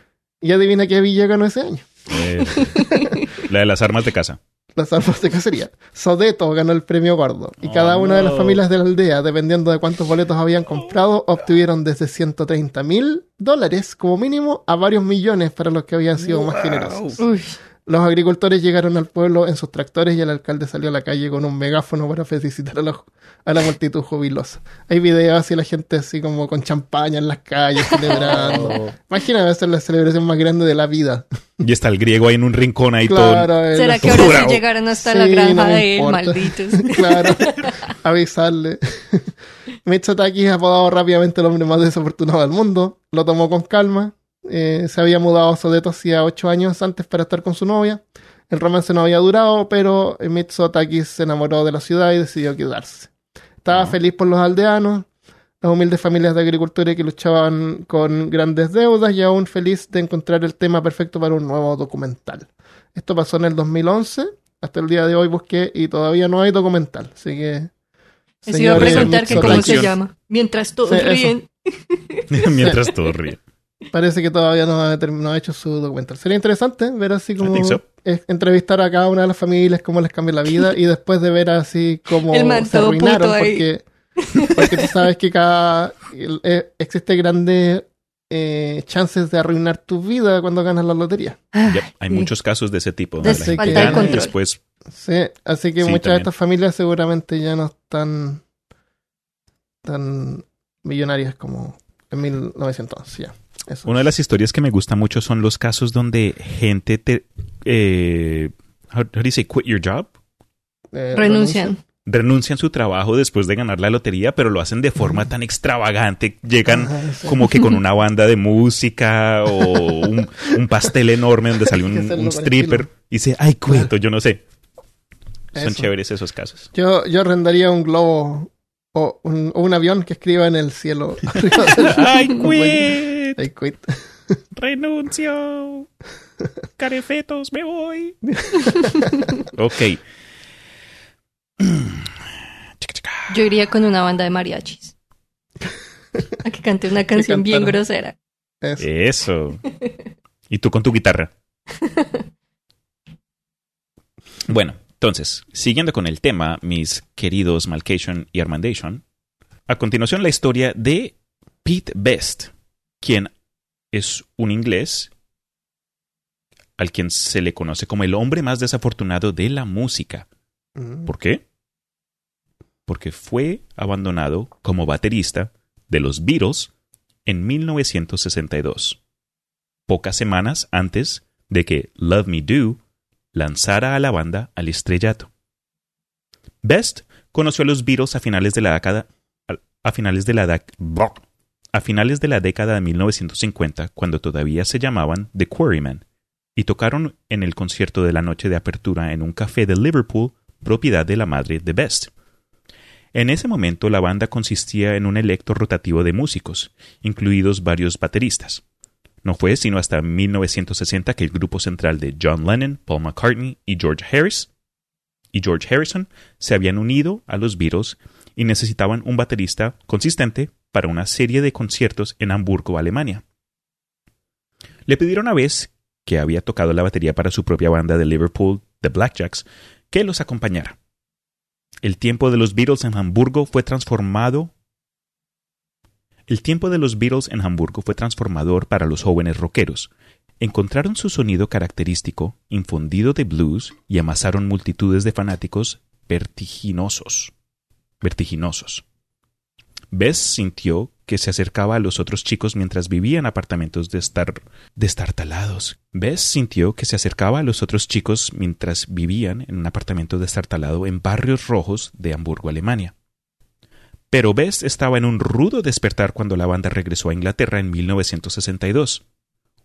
Y adivina qué villa ganó ese año. Eh, la de las armas de casa. Las armas de cacería. Sodeto ganó el premio gordo. Y Oh, cada una de las familias de la aldea, dependiendo de cuántos boletos habían comprado, obtuvieron desde 130 mil dólares como mínimo a varios millones para los que habían sido más generosos. Uy, Los agricultores llegaron al pueblo en sus tractores y el alcalde salió a la calle con un megáfono para felicitar a la, a la multitud jubilosa. Hay videos así la gente así como con champaña en las calles celebrando. Imagina ser la celebración más grande de la vida. Y está el griego ahí en un rincón ahí Claro, el- ¿será que ahora sí llegaron hasta Sí, la granja no de él, malditos? claro, avisarle. Mitsotakis, apodado rápidamente el hombre más desafortunado del mundo, lo tomó con calma. Eh, se había mudado a Sodeto hacía ocho años antes para estar con su novia. El romance no había durado, pero Mitsotakis se enamoró de la ciudad y decidió quedarse. Estaba feliz por los aldeanos, las humildes familias de agricultores que luchaban con grandes deudas y aún feliz de encontrar el tema perfecto para un nuevo documental. Esto pasó en el 2011. Hasta el día de hoy busqué y todavía no hay documental. Así que. Les iba a preguntar que cómo se llama. Mientras todos Sí, eso. ríen. Mientras todos ríen. Parece que todavía no ha, term- no ha hecho su documental. Sería interesante ver así como so. entrevistar a cada una de las familias, cómo les cambia la vida y después de ver así cómo se arruinaron porque, porque tú sabes que cada eh, existe grandes eh, chances de arruinar tu vida cuando ganas la lotería. Yep, Hay Sí. muchos casos de ese tipo. Gana y control. después Sí, así que Sí, muchas de estas familias seguramente ya no están tan millonarias como en 1911. Ya. Eso. Una de las historias que me gusta mucho son los casos donde gente te... Eh, how, how do you say quit your job? Eh, Renuncian. Renuncian su trabajo después de ganar la lotería, pero lo hacen de forma tan extravagante. Llegan Ajá, sí. como que con una banda de música o un, un pastel enorme donde sale un, stripper y dice, ay, cuento, yo no sé. Son Eso. chéveres esos casos. Yo, yo arrendaría un globo o un, o un avión que escriba en el cielo. arriba del- ¡Ay, quit! I quit. ¡Renuncio! ¡Carefetos, me voy! ok. Yo iría con una banda de mariachis. A que cante una canción bien grosera. Eso. Eso. Y tú con tu guitarra. Bueno, entonces, siguiendo con el tema, mis queridos Malcation y Armandation, a continuación la historia de Pete Best, quien es un inglés al quien se le conoce como el hombre más desafortunado de la música. Mm. ¿Por qué? Porque fue abandonado como baterista de los Beatles en 1962, pocas semanas antes de que Love Me Do lanzara a la banda al estrellato. Best conoció a los Beatles a finales de la década a- finales de la a finales de la década de 1950, cuando todavía se llamaban The Quarrymen, y tocaron en el concierto de la noche de apertura en un café de Liverpool, propiedad de la madre de Best. En ese momento la banda consistía en un electo rotativo de músicos, incluidos varios bateristas. No fue sino hasta 1960 que el grupo central de John Lennon, Paul McCartney y George Harris y George Harrison se habían unido a los Beatles y necesitaban un baterista consistente para una serie de conciertos en Hamburgo, Alemania. Le pidieron a Bess, que había tocado la batería para su propia banda de Liverpool, The Blackjacks, que los acompañara. El tiempo de los Beatles en Hamburgo fue transformado. El tiempo de los Beatles en Hamburgo fue transformador para los jóvenes rockeros. Encontraron su sonido característico, infundido de blues, y amasaron multitudes de fanáticos vertiginosos. Vertiginosos. Bess sintió que se acercaba a los otros chicos mientras vivía en apartamentos de estar destartalados. Bess sintió que se acercaba a los otros chicos mientras vivían en un apartamento destartalado en barrios rojos de Hamburgo, Alemania. Pero Bess estaba en un rudo despertar cuando la banda regresó a Inglaterra en 1962,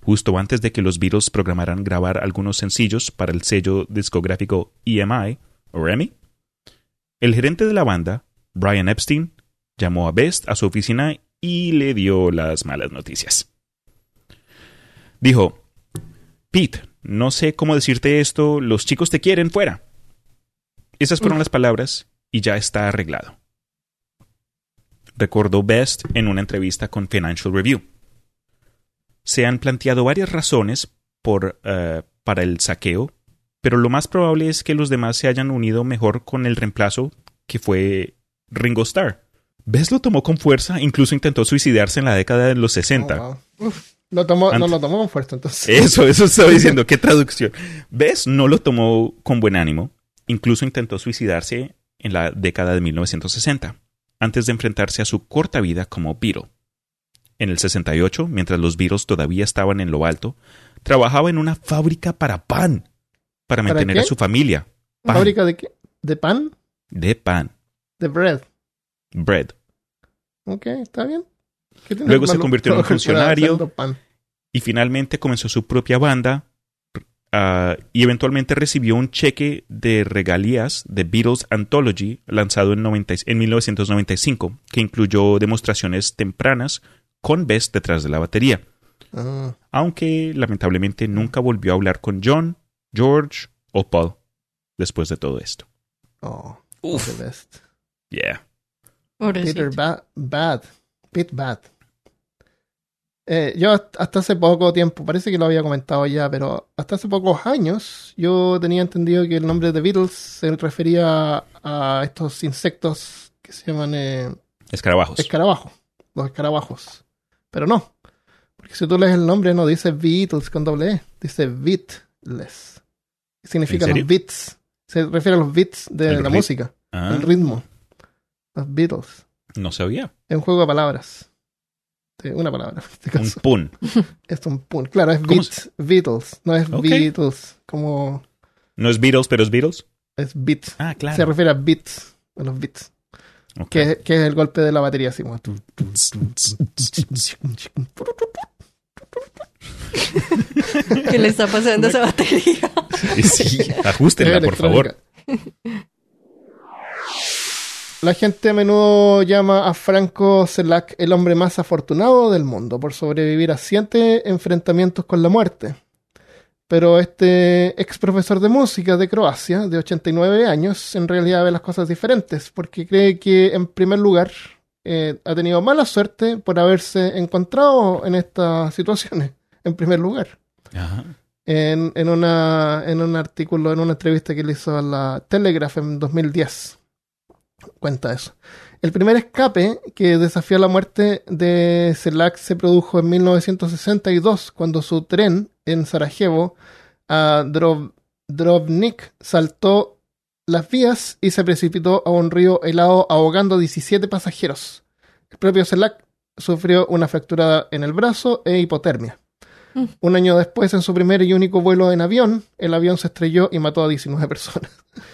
justo antes de que los Beatles programaran grabar algunos sencillos para el sello discográfico EMI o EMI. El gerente de la banda, Brian Epstein, llamó a Best a su oficina y le dio las malas noticias. Dijo, Pete, no sé cómo decirte esto, los chicos te quieren fuera. Esas fueron las palabras y ya está arreglado. Recordó Best en una entrevista con Financial Review. Se han planteado varias razones por, eh, para el saqueo pero lo más probable es que los demás se hayan unido mejor con el reemplazo que fue Ringo Starr. Bess lo tomó con fuerza, incluso intentó suicidarse en la década de los 60. Oh, wow. Uf, lo tomó, no lo tomó con fuerza, entonces. Eso, eso estaba diciendo. ¿Qué traducción? Bess no lo tomó con buen ánimo. Incluso intentó suicidarse en la década de 1960, antes de enfrentarse a su corta vida como Beatle. En el 68, mientras los Beatles todavía estaban en lo alto, trabajaba en una fábrica para pan, para ¿Para mantener qué? a su familia. Pan. ¿Fábrica de qué? ¿De pan? De pan. ¿De bread? Bread. Ok, está bien. ¿Qué tiene Luego se convirtió en un funcionario. y finalmente comenzó su propia banda y eventualmente recibió un cheque de regalías de Beatles Anthology lanzado en, 90 en 1995 que incluyó demostraciones tempranas con Bess detrás de la batería, Ah, aunque lamentablemente nunca volvió a hablar con John, George o Paul después de todo esto. oh, Uf. the best. Yeah. Pobrecito. Peter ba Bad. Pete Bad. Eh, yo hasta hace poco tiempo, parece que lo había comentado ya, pero hasta hace pocos años yo tenía entendido que el nombre de Beatles se refería a estos insectos que se llaman eh, Escarabajos. escarabajos, los escarabajos. Pero no, porque si tú lees el nombre no dice Beatles con doble E, dice Beatless. Significa los beats, se refiere a los beats de El la rit- música, Ah, el ritmo. Los Beatles. no sabía. Es un juego de palabras. Una palabra, en este Un pun. Es un pun. Claro, es ¿Cómo beats, Beatles. No es. Beatles, como No es Beatles, pero es Beatles. es beats. Ah, Se claro. refiere a beats, a los beats. Ok. Que, que es el golpe de la batería, así como... ¿Qué le está pasando a esa batería? Sí, ajustenla, por favor. La gente a menudo llama a Franco Selak el hombre más afortunado del mundo por sobrevivir a siete enfrentamientos con la muerte. Pero este ex profesor de música de Croacia, de 89 años, en realidad ve las cosas diferentes, porque cree que, en primer lugar, eh, ha tenido mala suerte por haberse encontrado en estas situaciones, en primer lugar Ajá. en, en, una, en un artículo, en una entrevista que le hizo a la Telegraph en 2010. Cuenta eso. El primer escape que desafió la muerte de Selak se produjo en 1962, cuando su tren en Sarajevo a Drov- Drovnik saltó las vías y se precipitó a un río helado ahogando 17 pasajeros. El propio Selak sufrió una fractura en el brazo e hipotermia. Mm. Un año después, en su primer y único vuelo en avión, el avión se estrelló y mató a 19 personas.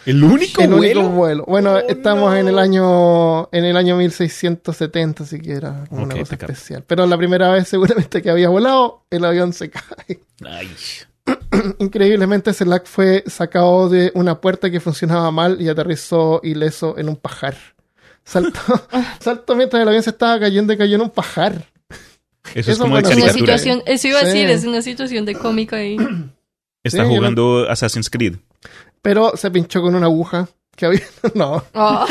¿El único el vuelo? único vuelo. Bueno, Oh, estamos no. en el año en el año 1670, así que era una cosa especial. Pero la primera vez seguramente que había volado, el avión se cae. Ay. Increíblemente, Selak fue sacado de una puerta que funcionaba mal y aterrizó ileso en un pajar. Saltó, saltó mientras el avión se estaba cayendo y cayó en un pajar. Eso, es como de fue Es una caricatura. situación, eso iba a Sí. decir, es una situación de cómica ahí. Está Sí, jugando Assassin's Creed. Pero se pinchó con una aguja que había. No, Oh,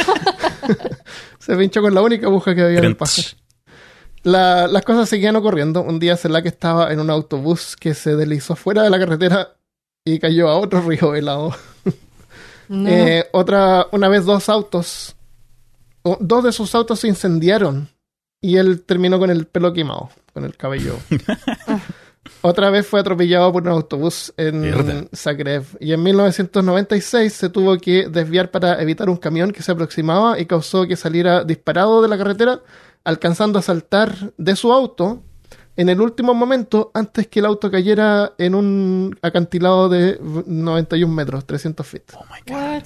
se pinchó con la única aguja que había en el pajar. La- las cosas seguían ocurriendo. Un día Selak estaba en un autobús que se deslizó fuera de la carretera y cayó a otro río helado. no. Eh, otra, una vez dos autos, o- dos de sus autos se incendiaron y él terminó con el pelo quemado, con el cabello. otra vez fue atropellado por un autobús en Mierda. Zagreb y en 1996 se tuvo que desviar para evitar un camión que se aproximaba y causó que saliera disparado de la carretera, alcanzando a saltar de su auto en el último momento antes que el auto cayera en un acantilado de 91 metros, 300 feet. Oh my God.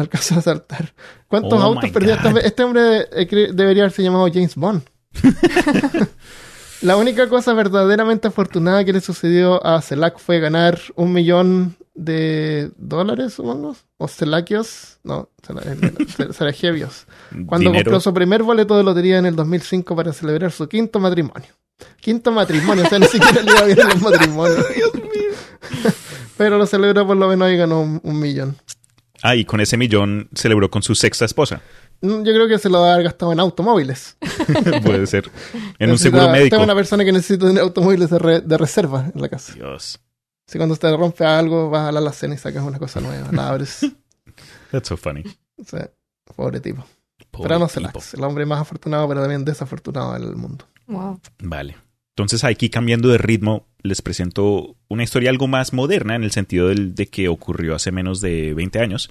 Alcanzó a saltar. ¿Cuántos Oh autos perdió? Este hombre eh, cre- debería haberse llamado James Bond. La única cosa verdaderamente afortunada que le sucedió a Selak fue ganar un millón de dólares, supongo. O Selakios. No, eh, Sarajevios. Cuando Dinero. compró su primer boleto de lotería en el 2005 para celebrar su quinto matrimonio. Quinto matrimonio, o sea, ni siquiera le iba bien en los matrimonios. Pero lo celebró por lo menos y ganó un, un millón. Ah, y con ese millón celebró con su sexta esposa. Mm, Yo creo que se lo ha gastado en automóviles. Puede ser. En un seguro médico. Tengo una persona que necesita tener automóviles de, re- de reserva en la casa. Dios. Si cuando te rompe algo, vas a la alacena y sacas una cosa nueva, la abres. That's so funny. O sea, pobre tipo. Pobre pero no se tipo. El hombre más afortunado, pero también desafortunado del mundo. Wow. Vale. Entonces aquí cambiando de ritmo, les presento una historia algo más moderna en el sentido del- de que ocurrió hace menos de 20 años.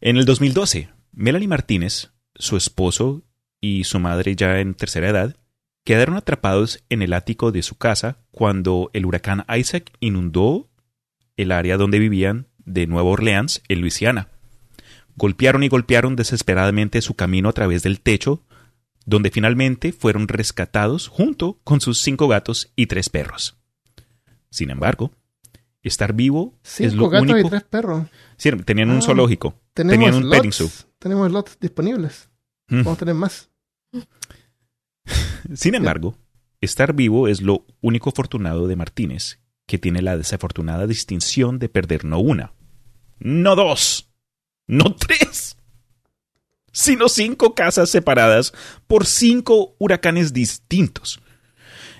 En el 2012, Melanie Martínez, su esposo y su madre ya en tercera edad, quedaron atrapados en el ático de su casa cuando el huracán Isaac inundó el área donde vivían de Nueva Orleans, en Luisiana. Golpearon y golpearon desesperadamente su camino a través del techo, donde finalmente fueron rescatados junto con sus cinco gatos y tres perros. Sin embargo, estar vivo es lo gatos único. y tres perros. Sí, tenían un Ah. zoológico, tenían un petting zoo. Tenemos lots disponibles. Mm. Vamos a tener más. Sin embargo, estar vivo es lo único afortunado de Martínez, que tiene la desafortunada distinción de perder no una, no dos, no tres, sino cinco casas separadas por cinco huracanes distintos.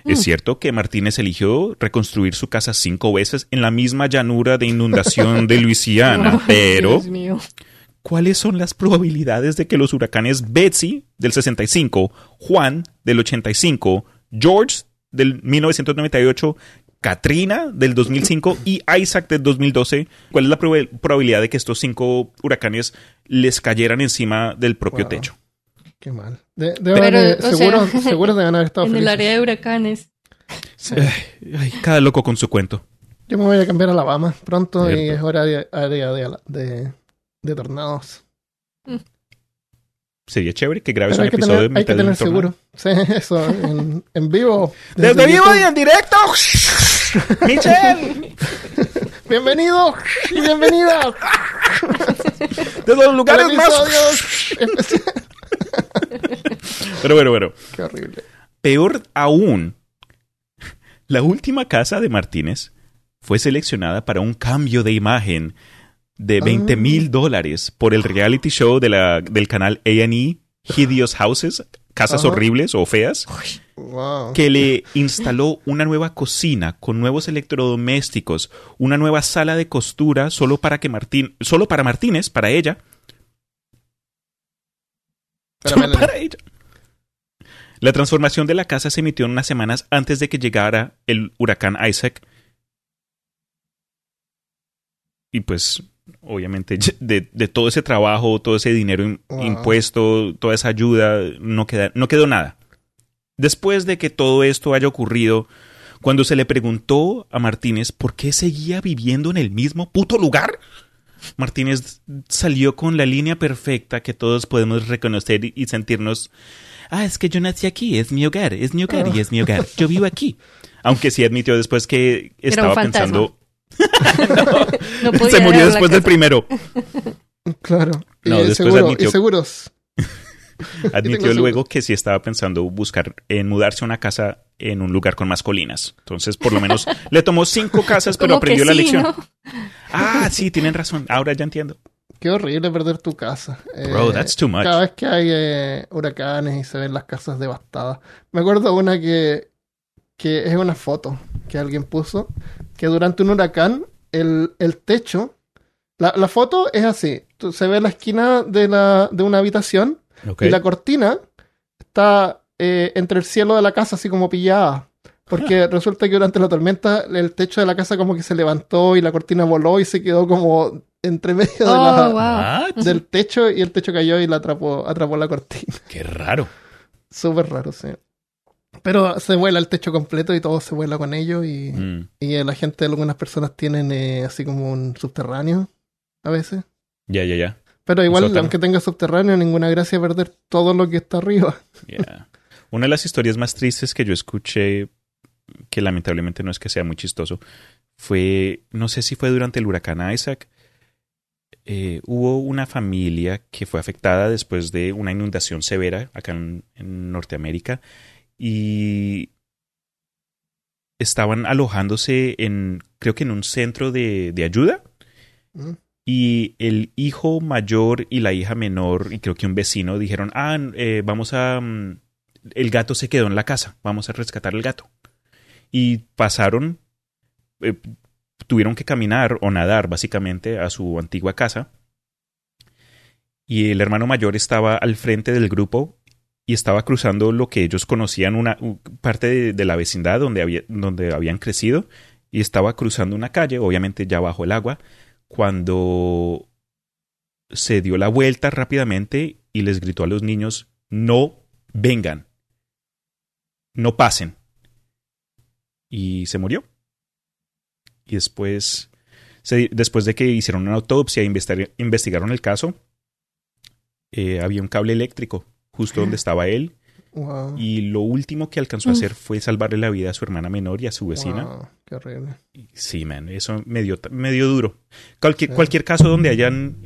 Es Mm. cierto que Martínez eligió reconstruir su casa cinco veces en la misma llanura de inundación de Luisiana, pero. ¿Cuáles son las probabilidades de que los huracanes Betsy del 65, Juan del 85, George del 1998, Katrina del 2005 y Isaac del 2012, cuál es la proba- probabilidad de que estos cinco huracanes les cayeran encima del propio Wow. techo? Qué mal. De, de Pero, haber, seguro, sea, seguro deben haber estado En el área de huracanes. Ay, ay, cada loco con su cuento. Yo me voy a cambiar a Alabama pronto y es hora de área de, de, de tornados. Sería chévere que grabes Pero un que episodio tener, hay que tener seguro. Sí, eso, en, en vivo. ¡Desde vivo y en directo! ¡Michelle! Bienvenido y bienvenida ¡De los lugares más... Pero bueno, bueno. Qué horrible. Peor aún, la última casa de Martínez fue seleccionada para un cambio de imagen de Ah. 20 mil dólares por el reality show de la, del canal A&E, Hideous Houses, Casas Ajá. Horribles o Feas, Wow. que le instaló una nueva cocina con nuevos electrodomésticos, una nueva sala de costura solo para que Martín, solo para Martínez, para ella, Para Solo para ella. La transformación de la casa se emitió unas semanas antes de que llegara el huracán Isaac. Y pues, obviamente, de, de todo ese trabajo, todo ese dinero Wow. impuesto, toda esa ayuda, no, queda, no quedó nada. Después de que todo esto haya ocurrido, cuando se le preguntó a Martínez por qué seguía viviendo en el mismo puto lugar, Martínez salió con la línea perfecta que todos podemos reconocer y- y sentirnos, ah, es que yo nací aquí, es mi hogar, es mi hogar y es mi hogar, yo vivo aquí. Aunque sí admitió después que estaba pensando, No podía se murió la después del primero. Claro. No, y, después seguro- admitió- y seguros. Admitió luego que sí estaba pensando buscar en mudarse a una casa en un lugar con más colinas. Entonces, por lo menos le tomó cinco casas, pero aprendió la sí, lección. ¿no? Ah, sí, tienen razón. Ahora ya entiendo. Qué horrible perder tu casa. Bro, Eh, that's too much. Cada vez que hay eh, huracanes y se ven las casas devastadas. Me acuerdo una que, que es una foto que alguien puso, que durante un huracán el, el techo, la, la foto es así, tú- se ve la esquina de, la, de una habitación y la cortina está eh, entre el cielo de la casa así como pillada. Porque resulta que durante la tormenta el techo de la casa como que se levantó y la cortina voló y se quedó como entre medio de la, Oh, wow. Del techo y el techo cayó y la atrapó, atrapó la cortina. Qué raro. Súper raro, sí. Pero se vuela el techo completo y todo se vuela con ello y, Mm. y la gente, algunas personas tienen eh, así como un subterráneo a veces. Ya, ya, ya. Pero igual, sótano. aunque tenga subterráneo, ninguna gracia perder todo lo que está arriba. Una de las historias más tristes que yo escuché, que lamentablemente no es que sea muy chistoso, fue, no sé si fue durante el huracán Isaac, eh, hubo una familia que fue afectada después de una inundación severa acá en, en Norteamérica y estaban alojándose en, creo que en un centro de, de ayuda Mm. y el hijo mayor y la hija menor y creo que un vecino dijeron, ah, eh, vamos a... mm, el gato se quedó en la casa, vamos a rescatar el gato. Y pasaron, eh, tuvieron que caminar o nadar básicamente a su antigua casa. Y el hermano mayor estaba al frente del grupo y estaba cruzando lo que ellos conocían, una parte de, la vecindad donde, había, donde habían crecido, y estaba cruzando una calle, obviamente ya bajo el agua, cuando se dio la vuelta rápidamente y les gritó a los niños, no vengan, no pasen. Y se murió. Y después, después de que hicieron una autopsia e investigar- investigaron el caso, eh, había un cable eléctrico justo donde estaba él. Wow. Y lo último que alcanzó a hacer fue salvarle la vida a su hermana menor y a su vecina. Wow, qué horrible. Sí, man, eso me dio, me dio duro. Cualquier, Sí. cualquier caso donde hayan,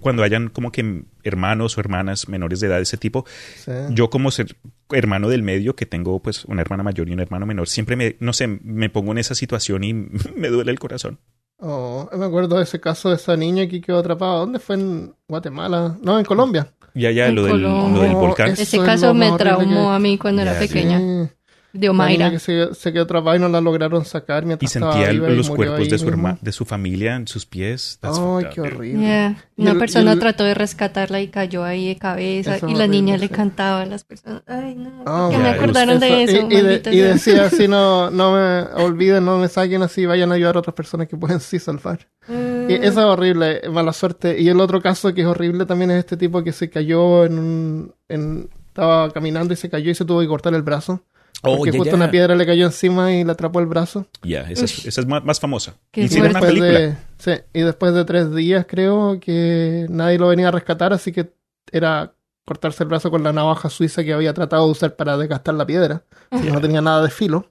cuando hayan como que hermanos o hermanas menores de edad de ese tipo, Sí. yo como ser hermano del medio, que tengo pues una hermana mayor y un hermano menor, siempre me, no sé, me pongo en esa situación y me duele el corazón. Oh, me acuerdo de ese caso de esa niña que quedó atrapada. ¿Dónde fue? ¿En Guatemala? No, en Colombia. Ya, ya, En lo del, lo del volcán. es- Ese Eso caso me traumó que- a mí cuando era pequeña. Sí. De Omaira. que se, se quedó atrapada y no la lograron sacar Y mientras estaba sentía y los murió cuerpos ahí de su, herma- de su familia en sus pies. That's Ay, qué horrible. Yeah. Y Una el- persona y el- trató de rescatarla y cayó ahí de cabeza. Y la niña le cantaba a las personas. Ay, no. Oh, ¿por qué me acordaron de Eso? Y, y de- y decía así, no, no me olviden, no me saquen así, vayan a ayudar a otras personas que pueden sí salvar. Mm. Y eso es horrible, mala suerte. Y el otro caso que es horrible también es este tipo que se cayó en un... En, estaba caminando y se cayó y se tuvo que cortar el brazo. Oh, Porque ya, justo una piedra le cayó encima y le atrapó el brazo. Ya, esa, es, Ush. esa es más, más famosa. Y una después, película. de, sí, y después de tres días creo que nadie lo venía a rescatar, así que era cortarse el brazo con la navaja suiza que había tratado de usar para desgastar la piedra. que no tenía nada de filo.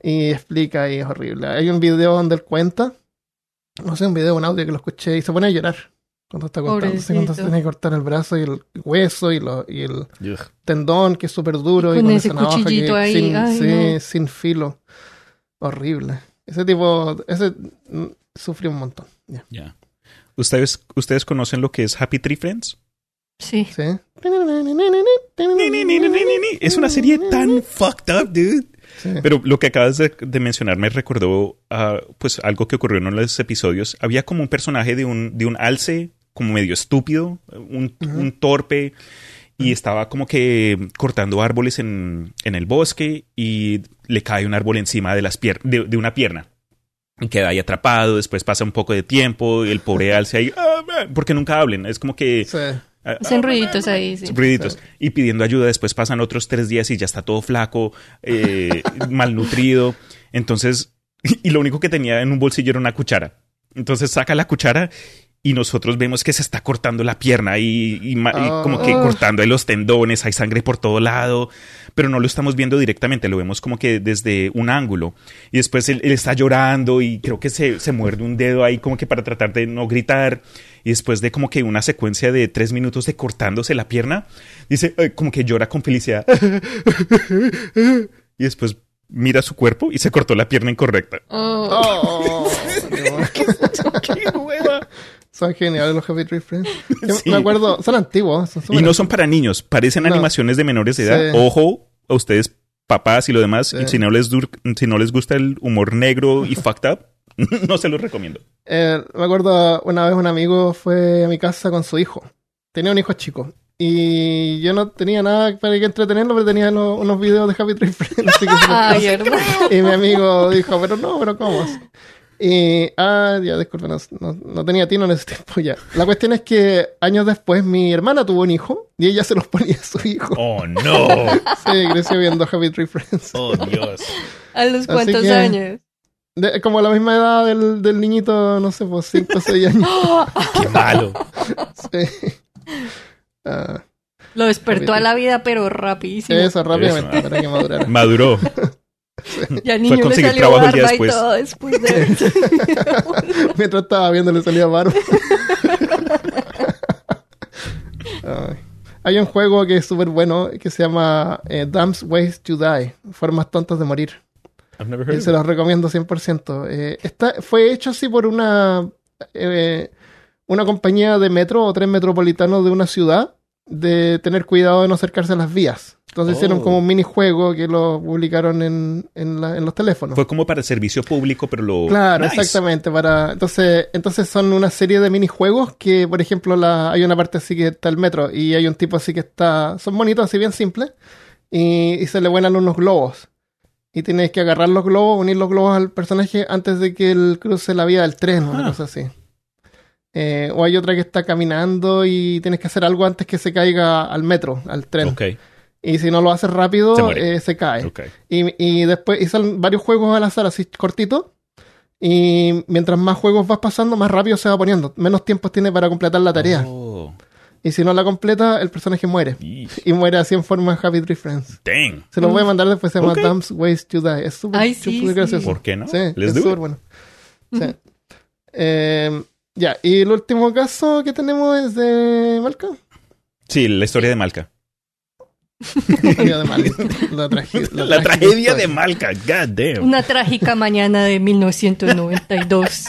Y explica y es horrible. Hay un video donde él cuenta, no sé, un video, un audio que lo escuché y se pone a llorar cuando está contando. así Cuando se tiene que cortar el brazo y el hueso y, lo, y el Ugh. tendón que es súper duro. Y Y con con ese esa navaja que cuchillito ahí, sin, ay, sí, no. sin filo. Horrible. Ese tipo, ese mm, sufrió un montón. Ya. ¿Ustedes, ¿Ustedes conocen lo que es Happy Tree Friends? Sí. ¿Sí? Es una serie tan fucked up, dude. Sí. Pero lo que acabas de, de mencionar me recordó a pues algo que ocurrió en uno de los episodios. Había como un personaje de un, de un alce, como medio estúpido, un, torpe, y estaba como que cortando árboles en, en el bosque y le cae un árbol encima de, las pier de, de una pierna. Y queda ahí atrapado, después pasa un poco de tiempo y el pobre alce ahí, "Ah, man", porque nunca hablen, es como que... Sí. ah, Hacen ah, ruiditos ahí, sí. ruiditos. Y pidiendo ayuda. Después pasan otros tres días y ya está todo flaco, eh, malnutrido. Entonces, y lo único que tenía en un bolsillo era una cuchara. Entonces saca la cuchara y nosotros vemos que se está cortando la pierna y, y ma- y como que Oh. cortando ahí los tendones, hay sangre por todo lado, pero no lo estamos viendo directamente, lo vemos como que desde un ángulo. Y después él, él está llorando y creo que se, se muerde un dedo ahí como que para tratar de no gritar. Y después de como que una secuencia de tres minutos de cortándose la pierna, dice eh, como que llora con felicidad. y después mira su cuerpo y se cortó la pierna incorrecta. Oh. Oh, ¡Qué hueva! Son geniales los Happy Tree Friends. Sí. Me acuerdo, son antiguos. Son Y no son para niños, parecen No. animaciones de menores de edad. Sí. Ojo a ustedes, papás y lo demás, Sí. y si no les dur- si no les gusta el humor negro y fucked up, no se los recomiendo. Eh, me acuerdo una vez un amigo fue a mi casa con su hijo. Tenía un hijo chico. Y yo no tenía nada para que entretenerlo, pero tenía lo- unos videos de Happy Tree Friends. así que Ay, y mi amigo dijo, pero no, pero ¿cómo? Y, ah, ya, disculpe, no, no- no tenía tino en ese tiempo ya. La cuestión es que años después mi hermana tuvo un hijo y ella se los ponía a su hijo. Oh no. Sí, creció viendo Happy Tree Friends. Oh Dios. ¿A los cuántos que- años? De- como la misma edad del, del niñito, no sé, pues 5 o 6 años. Qué malo. Sí. Ah, Lo despertó a la vida, pero rapidísimo. eso rápidamente, Eso. para que madurara. Maduró. Ya al niño le salió trabajo el día barba y después. todo después de Mientras estaba viendo, le salía barba. Ay. Hay un juego que es súper bueno que se llama eh, Dumb's Ways to Die. Formas tontas de morir. I've never Y heard of se los recomiendo 100%. Eh, está, fue hecho así por una, eh, una compañía de metro o tren metropolitano de una ciudad de tener cuidado de no acercarse a las vías. Entonces Oh. hicieron como un minijuego que lo publicaron en, en, la- en los teléfonos. Fue como para servicio público, pero lo. Claro, Nice. exactamente. Para, entonces, entonces son una serie de minijuegos que, por ejemplo, la, hay una parte así que está el metro y hay un tipo así que está. Son bonitos, así bien simples. Y, y se le vuelan unos globos. Y tienes que agarrar los globos, unir los globos al personaje antes de que él cruce la vía del tren, una Ah. cosa así. Eh, o hay otra que está caminando y tienes que hacer algo antes que se caiga al metro, al tren. Y si no lo haces rápido, Se eh, se cae. ok. Y, y después y salen varios juegos al azar, así cortitos. Y mientras más juegos vas pasando, más rápido se va poniendo. Menos tiempo tiene para completar la tarea. Oh, Y si no la completa, el personaje muere. Y muere así en forma Happy Tree Friends. Dang. Se lo voy a mandar después, se llama Ok. Dumb's Ways to Die. Es súper sí, gracioso. ¿Por qué no? Sí, Let's es súper bueno. Sí. Eh, ya, y el último caso que tenemos es de Malca. Sí, la historia de Malca. Historia de Malca. La, La, tragedia historia. de Malca. God damn. Una trágica mañana de 1992.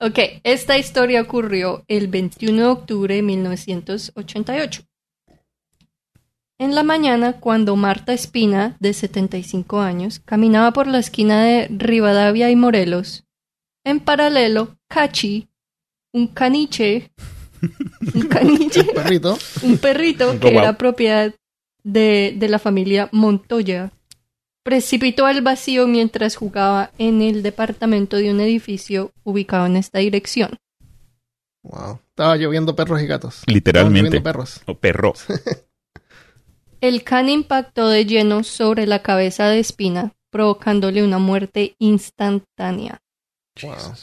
ok, esta historia ocurrió el 21 de octubre de 1988. En la mañana, cuando Marta Espina, de 75 años, caminaba por la esquina de Rivadavia y Morelos, en paralelo, Cachi, un caniche, un caniche, Perrito. un perrito Un que guau. era propiedad de, de la familia Montoya precipitó al vacío mientras jugaba en el departamento de un edificio ubicado en esta dirección. Wow. Estaba lloviendo perros y gatos. Literalmente. Perros. O perro. El can impactó de lleno sobre la cabeza de Espina, provocándole una muerte instantánea. Wow.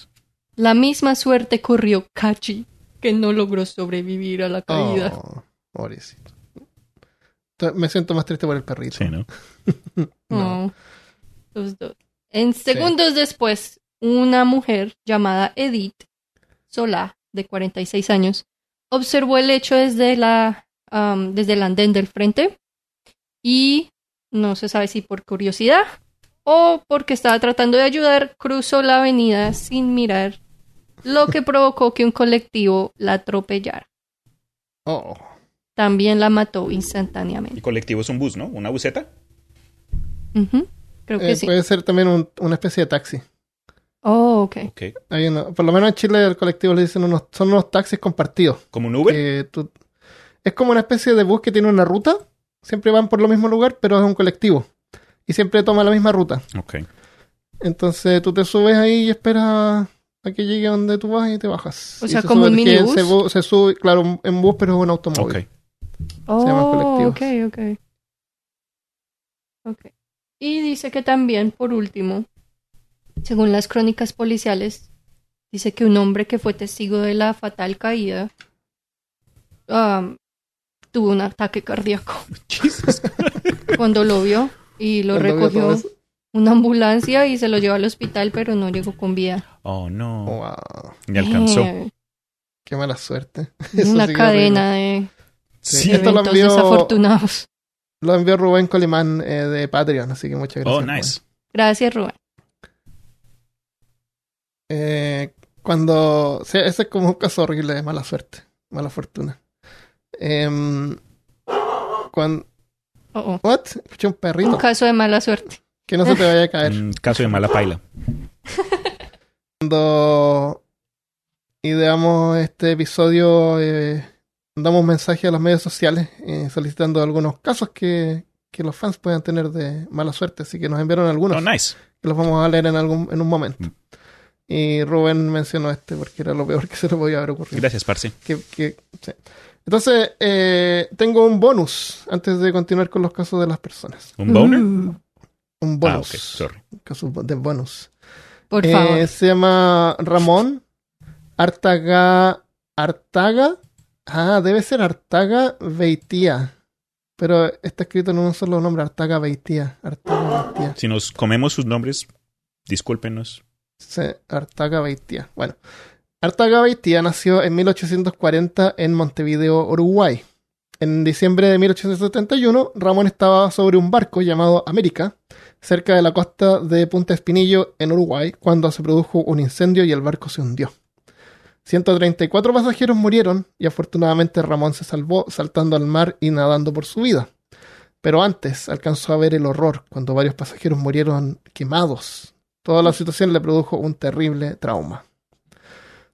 La misma suerte corrió Kachi, que no logró sobrevivir a la caída. Oh, pobrecito. Me siento más triste por el perrito. Sí, ¿no? No. Oh, los dos. En segundos después, una mujer llamada Edith Solá, de 46 años, observó el hecho desde, la, desde el andén del frente y no se sabe si por curiosidad o porque estaba tratando de ayudar, cruzó la avenida sin mirar, lo que provocó que un colectivo la atropellara. Oh. También la mató El instantáneamente. colectivo es un bus, ¿no? ¿Una buseta? Creo que Eh, sí. Puede ser también un- una especie de taxi. Oh, ok. Ok. Hay uno- por lo menos en Chile el colectivo le dicen unos, son unos taxis compartidos. ¿Como un Uber? tú- es como una especie de bus que tiene una ruta. Siempre van por lo mismo lugar, pero es un colectivo. Y siempre toma la misma ruta. Ok. Entonces tú te subes ahí y esperas a que llegue a donde tú vas y te bajas. O Y sea, se como un minibús. Se, se sube, claro, en bus, pero es un automóvil. Ok. Oh, llaman colectivos. ok, ok. Ok. Y dice que también, por último, según las crónicas policiales, dice que un hombre que fue testigo de la fatal caída um, tuvo un ataque cardíaco Jesus. cuando lo vio y lo recogió una ambulancia y se lo llevó al hospital, pero no llegó con vida. Oh, no. Wow, Ni alcanzó. Eh, qué mala suerte. Eso una cadena de Sí. Lo eventos envió- desafortunados. Lo envió Rubén Colimán eh, de Patreon, así que muchas gracias. Oh, Rubén. nice. Gracias, Rubén. Eh, cuando. sí, ese es como un caso horrible de mala suerte, mala fortuna. Em, cuando. Oh, oh. ¿What? Escuché un Un perrito. caso de mala suerte. Que no se te vaya a caer. Un caso de mala paila. Cuando ideamos este episodio, eh, damos mensaje a los medios sociales eh, solicitando algunos casos que, que los fans puedan tener de mala suerte. Así que nos enviaron algunos Oh, nice. que los vamos a leer en, algún, en un momento. Mm. Y Rubén mencionó este porque era lo peor que se le podía haber ocurrido. Gracias, Parce. que, que- sí. Entonces, eh, tengo un bonus antes de continuar con los casos de las personas. ¿Un boner? Uh, Un ah, bonus. ok. Sorry. Un caso de bonus. por Eh, favor. se llama Ramón Artaga. Artaga. Ah, debe ser Artaga Beitía. Pero está escrito en un solo nombre: Artaga Beitía. Artaga Beitía. Si nos comemos sus nombres, discúlpenos. Sí, Artaga Beitía. Bueno, Artaga nació en 1840 en Montevideo, Uruguay. En diciembre de 1871, Ramón estaba sobre un barco llamado América, cerca de la costa de Punta Espinillo, en Uruguay, cuando se produjo un incendio y el barco se hundió. 134 pasajeros murieron y afortunadamente Ramón se salvó saltando al mar y nadando por su vida. Pero antes alcanzó a ver el horror cuando varios pasajeros murieron quemados. Toda la situación le produjo un terrible trauma.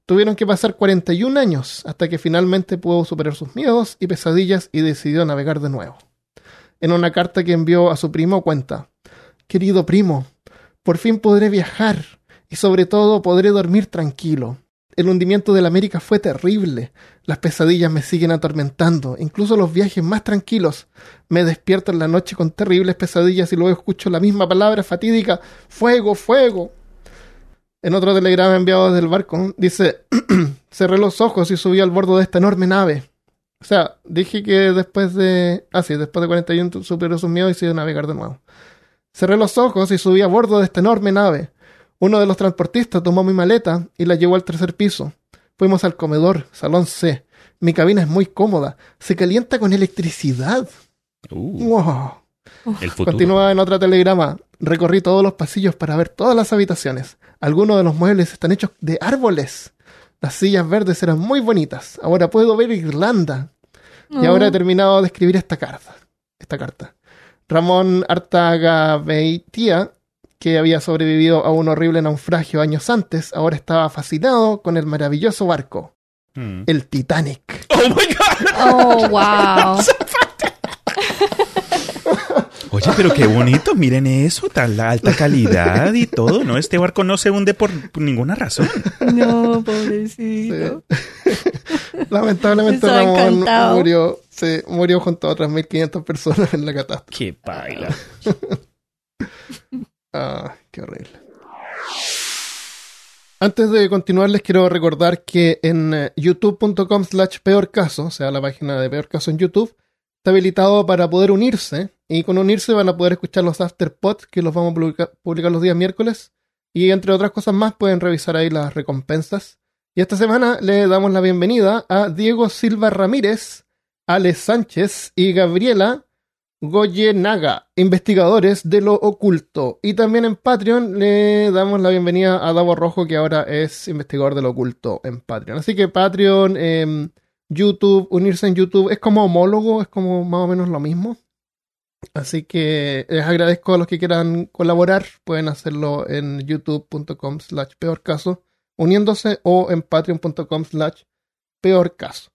Tuvieron que pasar 41 años hasta que finalmente pudo superar sus miedos y pesadillas y decidió navegar de nuevo. En una carta que envió a su primo cuenta, Querido primo, por fin podré viajar y sobre todo podré dormir tranquilo. El hundimiento del América fue terrible. Las pesadillas me siguen atormentando. Incluso los viajes más tranquilos. Me despierto en la noche con terribles pesadillas y luego escucho la misma palabra fatídica. Fuego, fuego. En otro telegrama enviado desde el barco dice, cerré los ojos y subí al bordo de esta enorme nave. O sea, dije que después de... Ah, sí, después de 41 superó sus miedos y a navegar de nuevo. Cerré los ojos y subí a bordo de esta enorme nave. Uno de los transportistas tomó mi maleta y la llevó al tercer piso. Fuimos al comedor, salón C. Mi cabina es muy cómoda. Se calienta con electricidad. Uh, Wow. el. Continúa en otra telegrama. Recorrí todos los pasillos para ver todas las habitaciones. Algunos de los muebles están hechos de árboles. Las sillas verdes eran muy bonitas. Ahora puedo ver Irlanda. Y ahora he terminado de escribir esta carta. Esta carta. Ramón Artaga Beitia, que había sobrevivido a un horrible naufragio años antes, ahora estaba fascinado con el maravilloso barco, Mm. el Titanic. Oh my god. Oh, wow. Oye, pero qué bonito, miren eso, tal la alta calidad y todo, ¿no? Este barco no se hunde por, ninguna razón. No, pobrecito. Lamentablemente Ramón encantado. murió, se murió junto a otras 1500 personas en la catástrofe. Qué baila. Ah, qué horrible. Antes de continuar, les quiero recordar que en eh, youtube.com slash peor caso, o sea, la página de peor caso en YouTube, está habilitado para poder unirse. Y con unirse van a poder escuchar los afterpods que los vamos a publica- publicar los días miércoles. Y entre otras cosas más, pueden revisar ahí las recompensas. Y esta semana le damos la bienvenida a Diego Silva Ramírez, Ale Sánchez y Gabriela Goyenaga, investigadores de lo oculto. Y también en Patreon le damos la bienvenida a Davo Rojo, que ahora es investigador de lo oculto en Patreon. Así que Patreon, em, YouTube, unirse en YouTube es como homólogo, es como más o menos lo mismo. Así que les agradezco a los que quieran colaborar. Pueden hacerlo en youtube.com slash peor caso, uniéndose o en patreon.com slash peor caso.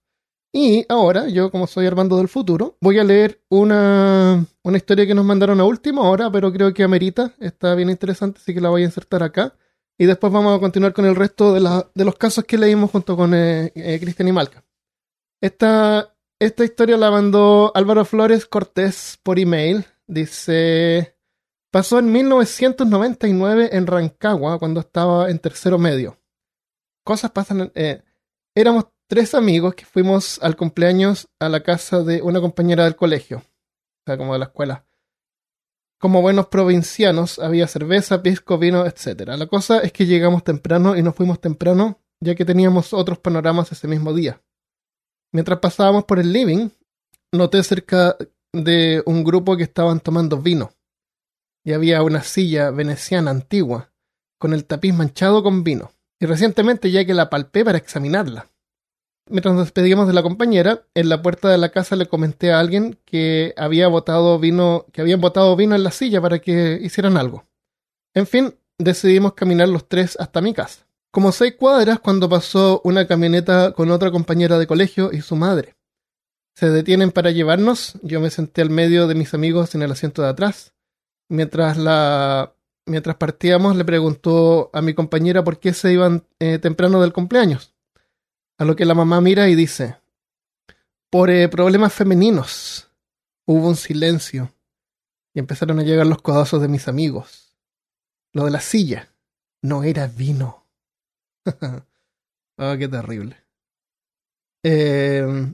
Y ahora, yo como soy Armando del futuro, voy a leer una, una historia que nos mandaron a última hora, pero creo que amerita, está bien interesante, así que la voy a insertar acá. Y después vamos a continuar con el resto de, la- de los casos que leímos junto con eh, eh, Cristian y Malca. Esta, esta historia la mandó Álvaro Flores Cortés por email. Dice, pasó en 1999 en Rancagua, cuando estaba en tercero medio. Cosas pasan eh, éramos tres amigos que fuimos al cumpleaños a la casa de una compañera del colegio, o sea, como de la escuela. Como buenos provincianos, había cerveza, pisco, vino, etc. La cosa es que llegamos temprano y nos fuimos temprano, ya que teníamos otros panoramas ese mismo día. Mientras pasábamos por el living, noté cerca de un grupo que estaban tomando vino. Y había una silla veneciana antigua, con el tapiz manchado con vino. Y recientemente ya que la palpé para examinarla. Mientras nos despedíamos de la compañera, en la puerta de la casa le comenté a alguien que había botado vino, que habían botado vino en la silla para que hicieran algo. En fin, decidimos caminar los tres hasta mi casa. Como seis cuadras cuando pasó una camioneta con otra compañera de colegio y su madre. Se detienen para llevarnos, yo me senté al medio de mis amigos en el asiento de atrás. Mientras la mientras partíamos le preguntó a mi compañera por qué se iban eh, temprano del cumpleaños. A lo que la mamá mira y dice, por eh, problemas femeninos. Hubo un silencio y empezaron a llegar los codazos de mis amigos. Lo de la silla no era vino. oh, qué terrible. Eh,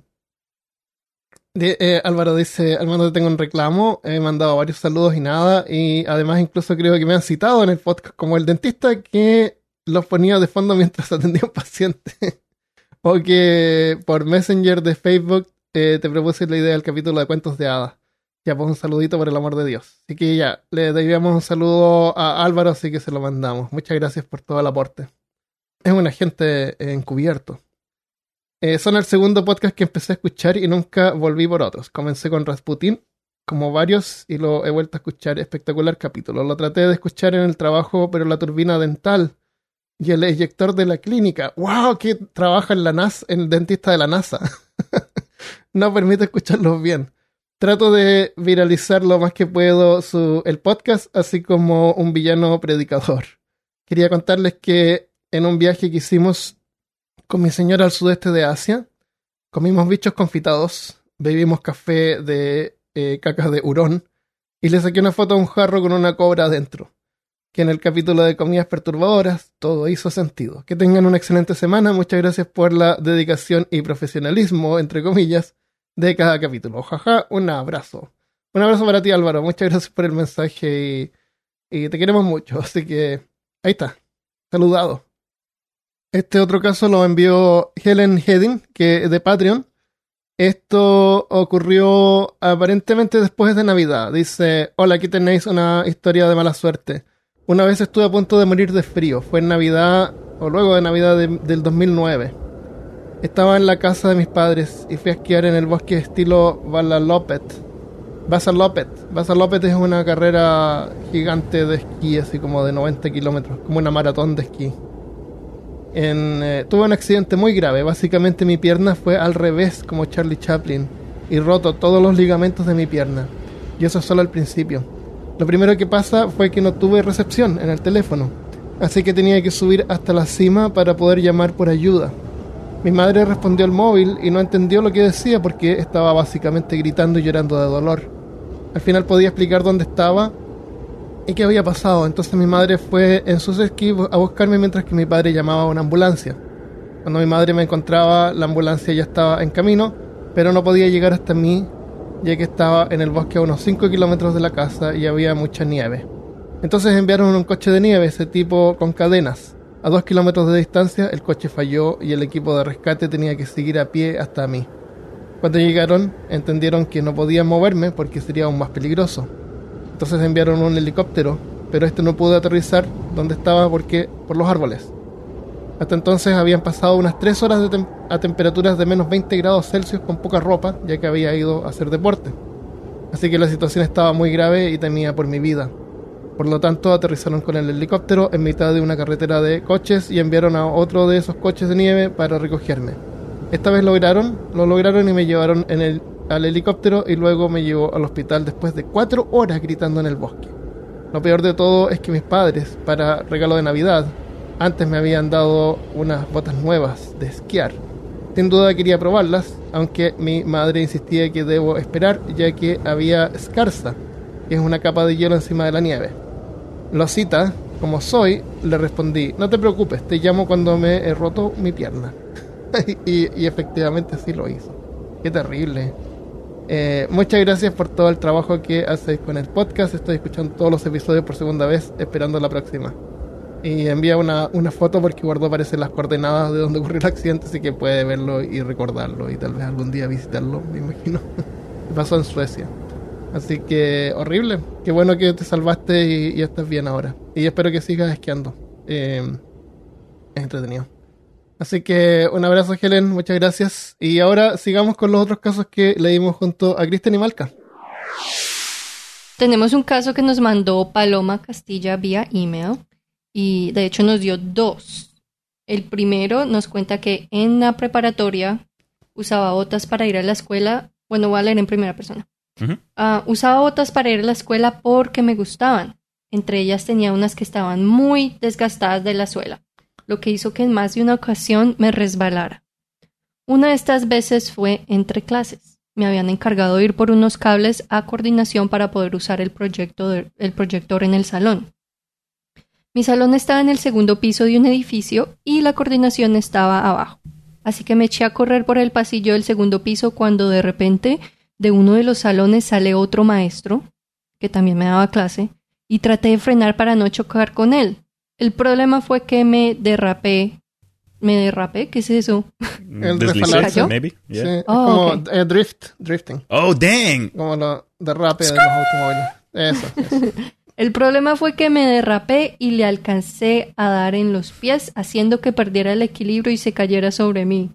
eh, Álvaro dice, Armando, tengo un reclamo, he mandado varios saludos y nada, y además incluso creo que me han citado en el podcast como el dentista que los ponía de fondo mientras atendía un paciente. o que por Messenger de Facebook eh, te propuse la idea del capítulo de cuentos de hadas. Ya, pues un saludito por el amor de Dios. Así que ya, le debíamos un saludo a Álvaro, así que se lo mandamos. Muchas gracias por todo el aporte. Es un agente encubierto. Eh, son el segundo podcast que empecé a escuchar y nunca volví por otros. Comencé con Rasputin, como varios, y lo he vuelto a escuchar. Espectacular capítulo. Lo traté de escuchar en el trabajo, pero la turbina dental y el eyector de la clínica. ¡Wow! Que trabaja en la NASA, en el dentista de la NASA. no permite escucharlos bien. Trato de viralizar lo más que puedo su, el podcast, así como un villano predicador. Quería contarles que en un viaje que hicimos con mi señora al sudeste de Asia, comimos bichos confitados, bebimos café de eh, cacas de hurón y le saqué una foto a un jarro con una cobra adentro. Que en el capítulo de comidas perturbadoras todo hizo sentido. Que tengan una excelente semana. Muchas gracias por la dedicación y profesionalismo, entre comillas, de cada capítulo. Jaja, un abrazo. Un abrazo para ti, Álvaro. Muchas gracias por el mensaje y, y te queremos mucho. Así que ahí está. Saludado. Este otro caso lo envió Helen Hedding, que de Patreon. Esto ocurrió aparentemente después de Navidad. Dice, hola, aquí tenéis una historia de mala suerte. Una vez estuve a punto de morir de frío. Fue en Navidad, o luego de Navidad de- del 2009. Estaba en la casa de mis padres y fui a esquiar en el bosque estilo Valalopet. Vasalopet. Vasalopet es una carrera gigante de esquí, así como de 90 kilómetros, como una maratón de esquí. En, eh, tuve un accidente muy grave. Básicamente mi pierna fue al revés, como Charlie Chaplin, y roto todos los ligamentos de mi pierna. Y eso es solo al principio. Lo primero que pasa fue que no tuve recepción en el teléfono, así que tenía que subir hasta la cima para poder llamar por ayuda. Mi madre respondió al móvil y no entendió lo que decía porque estaba básicamente gritando y llorando de dolor. Al final podía explicar dónde estaba y qué había pasado. Entonces mi madre fue en sus esquís a buscarme mientras que mi padre llamaba a una ambulancia. Cuando mi madre me encontraba, la ambulancia ya estaba en camino, pero no podía llegar hasta mí ya que estaba en el bosque a unos 5 kilómetros de la casa y había mucha nieve. Entonces enviaron un coche de nieve, ese tipo con cadenas. A dos kilómetros de distancia el coche falló y el equipo de rescate tenía que seguir a pie hasta mí. Cuando llegaron entendieron que no podían moverme porque sería aún más peligroso. Entonces enviaron un helicóptero, pero este no pudo aterrizar donde estaba porque por los árboles. Hasta entonces habían pasado unas 3 horas de a temperaturas de menos 20 grados Celsius con poca ropa, ya que había ido a hacer deporte. Así que la situación estaba muy grave y temía por mi vida. Por lo tanto, aterrizaron con el helicóptero en mitad de una carretera de coches y enviaron a otro de esos coches de nieve para recogerme. Esta vez lograron, lo lograron y me llevaron en el, al helicóptero y luego me llevó al hospital después de cuatro horas gritando en el bosque. Lo peor de todo es que mis padres, para regalo de Navidad, antes me habían dado unas botas nuevas de esquiar. Sin duda quería probarlas, aunque mi madre insistía que debo esperar ya que había escarza, que es una capa de hielo encima de la nieve. Losita, como soy, le respondí, no te preocupes, te llamo cuando me he roto mi pierna. y, y efectivamente así lo hizo. Qué terrible. Eh, muchas gracias por todo el trabajo que haces con el podcast. Estoy escuchando todos los episodios por segunda vez, esperando la próxima. Y envía una, una foto porque guardó aparece las coordenadas de donde ocurrió el accidente, así que puede verlo y recordarlo y tal vez algún día visitarlo, me imagino. Pasó en Suecia. Así que horrible. Qué bueno que te salvaste y, y estás bien ahora. Y espero que sigas esquiando. Eh, es entretenido. Así que un abrazo, Helen. Muchas gracias. Y ahora sigamos con los otros casos que leímos junto a Cristian y Malca. Tenemos un caso que nos mandó Paloma Castilla vía email y de hecho nos dio dos. El primero nos cuenta que en la preparatoria usaba botas para ir a la escuela. Bueno, voy a leer en primera persona. Ah, usaba botas para ir a la escuela porque me gustaban. Entre ellas tenía unas que estaban muy desgastadas de la suela, lo que hizo que en más de una ocasión me resbalara. Una de estas veces fue entre clases. Me habían encargado ir por unos cables a coordinación para poder usar el, proyecto el proyector en el salón. Mi salón estaba en el segundo piso de un edificio y la coordinación estaba abajo. Así que me eché a correr por el pasillo del segundo piso cuando de repente de uno de los salones sale otro maestro, que también me daba clase, y traté de frenar para no chocar con él. El problema fue que me derrapé. ¿Me derrapé? ¿Qué es eso? El Deslizé, resbalarse. maybe. Yeah. Sí, es Oh, como eh, drift, drifting. Oh, dang. Como lo derrape de los automóviles. Eso, eso. El problema fue que me derrapé y le alcancé a dar en los pies, haciendo que perdiera el equilibrio y se cayera sobre mí.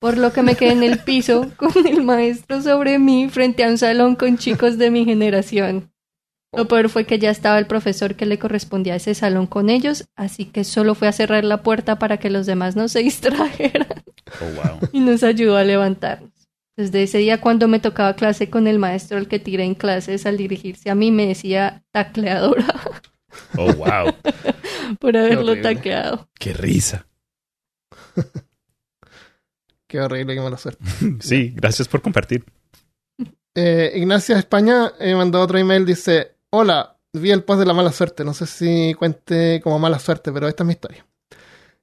Por lo que me quedé en el piso con el maestro sobre mí frente a un salón con chicos de mi generación. Lo peor fue que ya estaba el profesor que le correspondía a ese salón con ellos, así que solo fue a cerrar la puerta para que los demás no se distrajeran Oh, wow. y nos ayudó a levantarnos. Desde ese día cuando me tocaba clase con el maestro al que tiré en clases al dirigirse a mí me decía tacleadora Oh, wow. por haberlo taqueado. Qué risa. Qué horrible, qué mala suerte. Sí, gracias por compartir. Eh, Ignacia España eh, mandó otro email, dice, hola, vi el post de la mala suerte, no sé si cuente como mala suerte, pero esta es mi historia.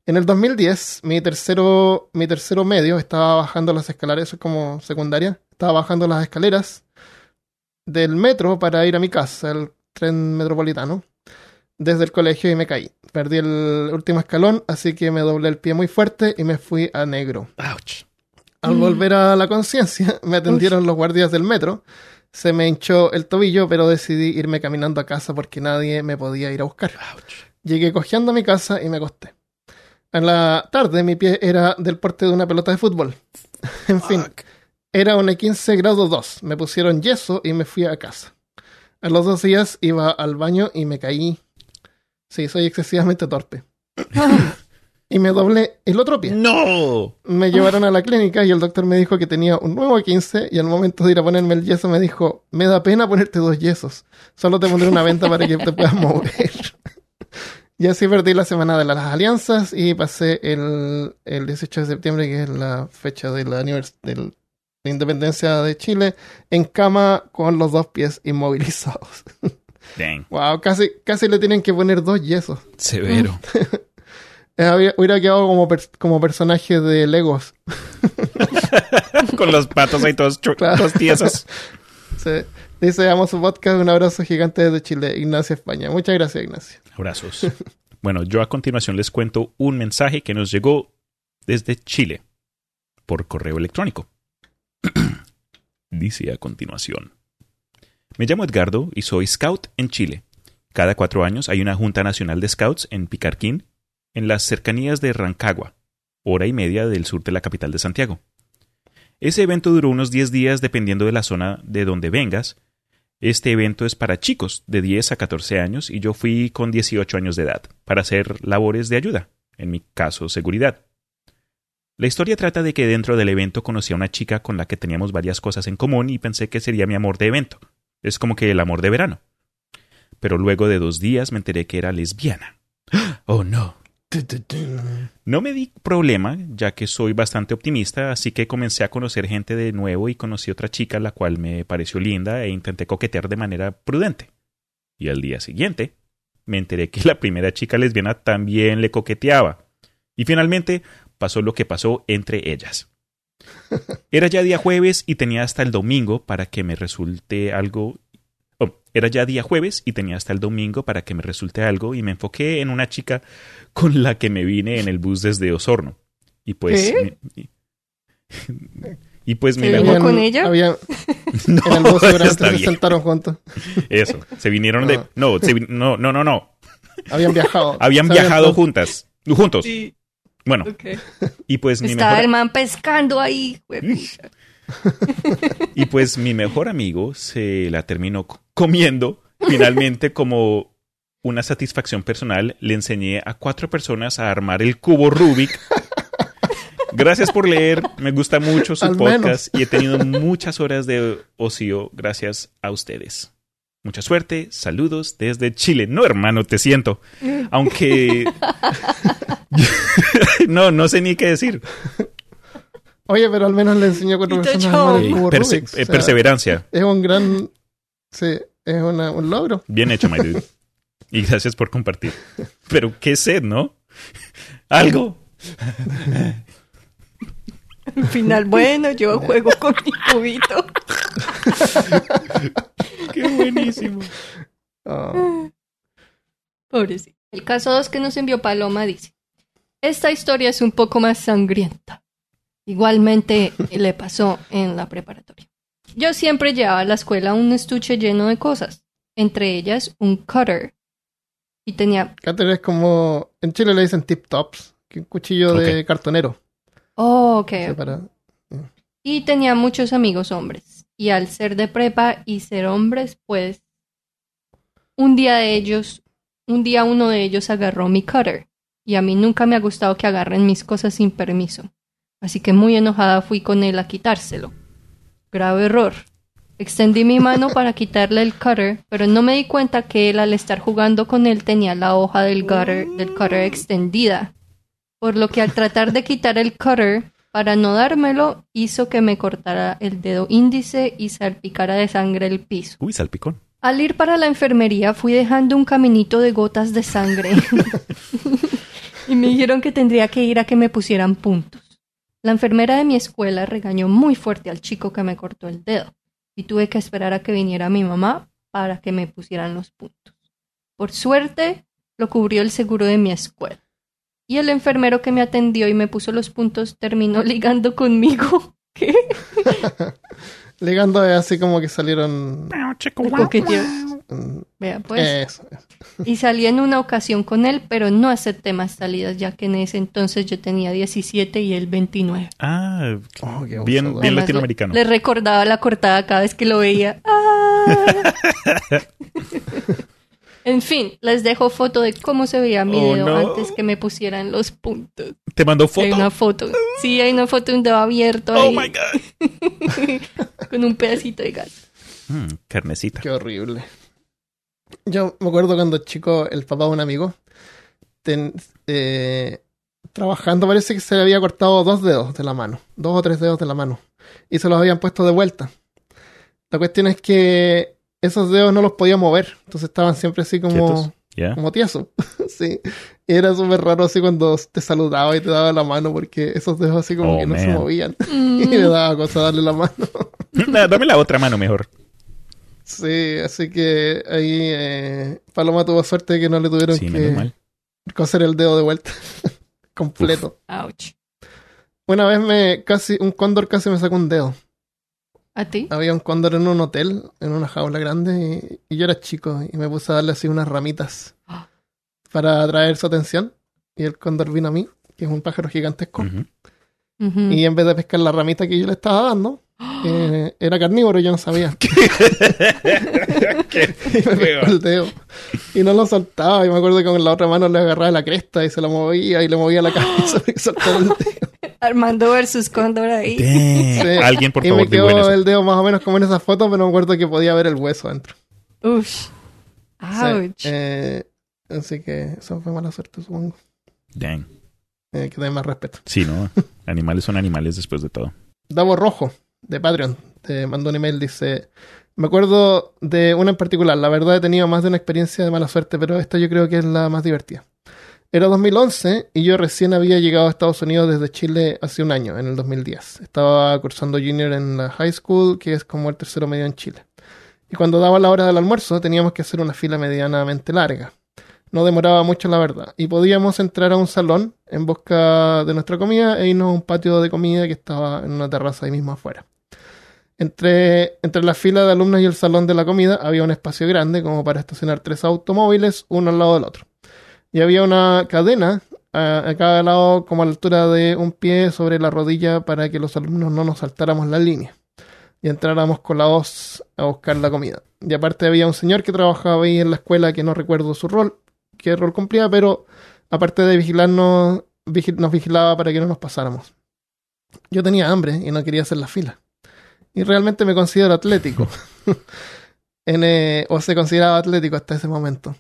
En el 2010, mi tercero, mi tercero medio estaba bajando las escaleras, eso es como secundaria, estaba bajando las escaleras del metro para ir a mi casa, el tren metropolitano, desde el colegio y me caí. Perdí el último escalón, así que me doblé el pie muy fuerte y me fui a negro. Ouch. Al Mm. volver a la conciencia, me atendieron los guardias del metro. Se me hinchó el tobillo, pero decidí irme caminando a casa porque nadie me podía ir a buscar. Ouch. Llegué cojeando a mi casa y me acosté. En la tarde mi pie era del porte de una pelota de fútbol. en fin, Fuck. era un E 15 grado 2. Me pusieron yeso y me fui a casa. A los dos días iba al baño y me caí. Sí, soy excesivamente torpe. Y me doblé el otro pie. ¡No! Me llevaron a la clínica y el doctor me dijo que tenía un nuevo 15 y al momento de ir a ponerme el yeso me dijo, me da pena ponerte dos yesos, solo te pondré una venta para que te puedas mover. y así perdí la semana de las alianzas y pasé el, el 18 de septiembre, que es la fecha de la, del- la independencia de Chile, en cama con los dos pies inmovilizados. Dang. wow, casi, casi le tienen que poner dos yesos. Severo. Eh, había- hubiera quedado como, pers- como personaje de Legos. Con los patos ahí todos, chu- Claro. Sí. Dice, amo su podcast, un abrazo gigante desde Chile, Ignacia España. Muchas gracias, Ignacia. Abrazos. Bueno, yo a continuación les cuento un mensaje que nos llegó desde Chile por correo electrónico. Dice a continuación. Me llamo Edgardo y soy scout en Chile. Cada cuatro años hay una Junta Nacional de Scouts en Picarquín, en las cercanías de Rancagua, hora y media del sur de la capital de Santiago. Ese evento duró unos 10 días dependiendo de la zona de donde vengas. Este evento es para chicos de 10 a 14 años y yo fui con 18 años de edad para hacer labores de ayuda, en mi caso seguridad. La historia trata de que dentro del evento conocí a una chica con la que teníamos varias cosas en común y pensé que sería mi amor de evento. Es como que el amor de verano. Pero luego de dos días me enteré que era lesbiana. Oh no. No me di problema, ya que soy bastante optimista, así que comencé a conocer gente de nuevo y conocí otra chica la cual me pareció linda e intenté coquetear de manera prudente. Y al día siguiente me enteré que la primera chica lesbiana también le coqueteaba. Y finalmente pasó lo que pasó entre ellas. Era ya día jueves y tenía hasta el domingo para que me resulte algo era ya día jueves y tenía hasta el domingo para que me resulte algo y me enfoqué en una chica con la que me vine en el bus desde Osorno. Y pues... ¿Qué? mi- y, y pues mi ¿Se con ella? había- No, en el bus seguramente está se bien. sentaron juntos. Eso, se vinieron de... Ah. No, se vin- no, no, no, no. Habían viajado. Habían Se viajado habían- juntas. Juntos. Sí, Bueno, y pues mi Estaba mejor... el man pescando ahí. Y pues mi mejor amigo se la terminó comiendo. Finalmente, como una satisfacción personal, le enseñé a cuatro personas a armar el cubo Rubik. Gracias por leer, me gusta mucho su Al podcast y he tenido muchas horas de ocio gracias a ustedes. Mucha suerte, saludos desde Chile. No, hermano, te siento. Aunque... no, no sé ni qué decir. Oye, pero al menos le enseñó a cuatro personas a armar el cubo perse- Rubik. O sea, perseverancia. Es un gran... Sí, es una- un logro. Bien hecho, my dude. Y gracias por compartir. Pero qué sed, ¿no? Algo. Al final, bueno, yo juego con mi cubito. Qué buenísimo. Ah, Pobrecito. El caso 2 que nos envió Paloma dice: Esta historia es un poco más sangrienta. Igualmente le pasó en la preparatoria. Yo siempre llevaba a la escuela un estuche lleno de cosas. entre ellas un cutter. Y tenía... Cutter es como... En Chile le dicen tip tops, que un cuchillo de cartonero. Oh, ok. Para- Y tenía muchos amigos hombres. Y al ser de prepa y ser hombres, pues un día de ellos, un día uno de ellos agarró mi cutter. Y a mí nunca me ha gustado que agarren mis cosas sin permiso. Así que muy enojada fui con él a quitárselo. Grave error. Extendí mi mano para quitarle el cutter, pero no me di cuenta que él al estar jugando con él tenía la hoja del cutter, del cutter extendida. Por lo que al tratar de quitar el cutter para no dármelo, hizo que me cortara el dedo índice y salpicara de sangre el piso. Uy, salpicón. Al ir para la enfermería fui dejando un caminito de gotas de sangre. y me dijeron que tendría que ir a que me pusieran puntos. La enfermera de mi escuela regañó muy fuerte al chico que me cortó el dedo y tuve que esperar a que viniera mi mamá para que me pusieran los puntos. Por suerte, lo cubrió el seguro de mi escuela. Y el enfermero que me atendió y me puso los puntos terminó ligando conmigo. ¿Qué? Ligando es así como que salieron... Mm, Vea, pues. eso. Y salí en una ocasión con él, pero no acepté más salidas, ya que en ese entonces yo tenía 17 y él 29. Ah, Oh, qué bien, bien Además, latinoamericano. Le, le recordaba la cortada cada vez que lo veía. ¡Ah! en fin, les dejo foto de cómo se veía mi Oh, dedo no. antes que me pusieran los puntos. Te mandó Hay foto. una foto. Sí, hay una foto de un dedo abierto Oh ahí, my god. con un pedacito de gas. Mm, carnecita. Qué horrible. Yo me acuerdo cuando chico, el papá de un amigo, ten- eh, trabajando, parece que se le había cortado dos dedos de la mano, dos o tres dedos de la mano, y se los habían puesto de vuelta. La cuestión es que esos dedos no los podía mover, entonces estaban siempre así como, tiesos. sí. Y era súper raro así cuando te saludaba y te daba la mano, porque esos dedos así como Oh, que no se movían. Mm, y le daba cosa darle la mano. Nah, Dame la otra mano mejor. Sí, así que ahí eh, Paloma tuvo suerte de que no le tuvieron Sí, que coser el dedo de vuelta completo. ouch. Una vez me casi, un cóndor casi me sacó un dedo. ¿A ti? Había un cóndor en un hotel, en una jaula grande, y, y yo era chico y me puse a darle así unas ramitas para atraer su atención. Y el cóndor vino a mí, que es un pájaro gigantesco. Y en vez de pescar la ramita que yo le estaba dando, eh, era carnívoro y yo no sabía. Qué y me pegó el dedo. Y no lo soltaba. Y me acuerdo que con la otra mano le agarraba la cresta y se la movía y le movía la cabeza el dedo. Armando versus Cóndor ahí. Sí. Alguien, por y favor, me quedó el dedo más o menos como en esa foto, pero me acuerdo que podía ver el hueso dentro. Sí. Ouch. Eh, así que eso fue mala suerte, supongo. Dang. Eh, que tener más respeto. Sí, ¿no? Animales son animales después de todo. Davo Rojo, de Patreon, te mandó un email, dice... Me acuerdo de una en particular. La verdad he tenido más de una experiencia de mala suerte, pero esta yo creo que es la más divertida. Era 2011 y yo recién había llegado a Estados Unidos desde Chile hace un año, en el 2010. Estaba cursando junior en la high school, que es como el tercero medio en Chile. Y cuando daba la hora del almuerzo teníamos que hacer una fila medianamente larga. No demoraba mucho, la verdad. Y podíamos entrar a un salón en busca de nuestra comida e irnos a un patio de comida que estaba en una terraza ahí mismo afuera. Entre, entre la fila de alumnos y el salón de la comida había un espacio grande como para estacionar tres automóviles, uno al lado del otro. Y había una cadena a, cada lado como a la altura de un pie sobre la rodilla para que los alumnos no nos saltáramos la línea y entráramos colados a buscar la comida. Y aparte había un señor que trabajaba ahí en la escuela que no recuerdo su rol, qué rol cumplía, pero aparte de vigilarnos, vigi- nos vigilaba para que no nos pasáramos. Yo tenía hambre y no quería hacer la fila. Y realmente me considero atlético. en, eh, o se consideraba atlético hasta ese momento.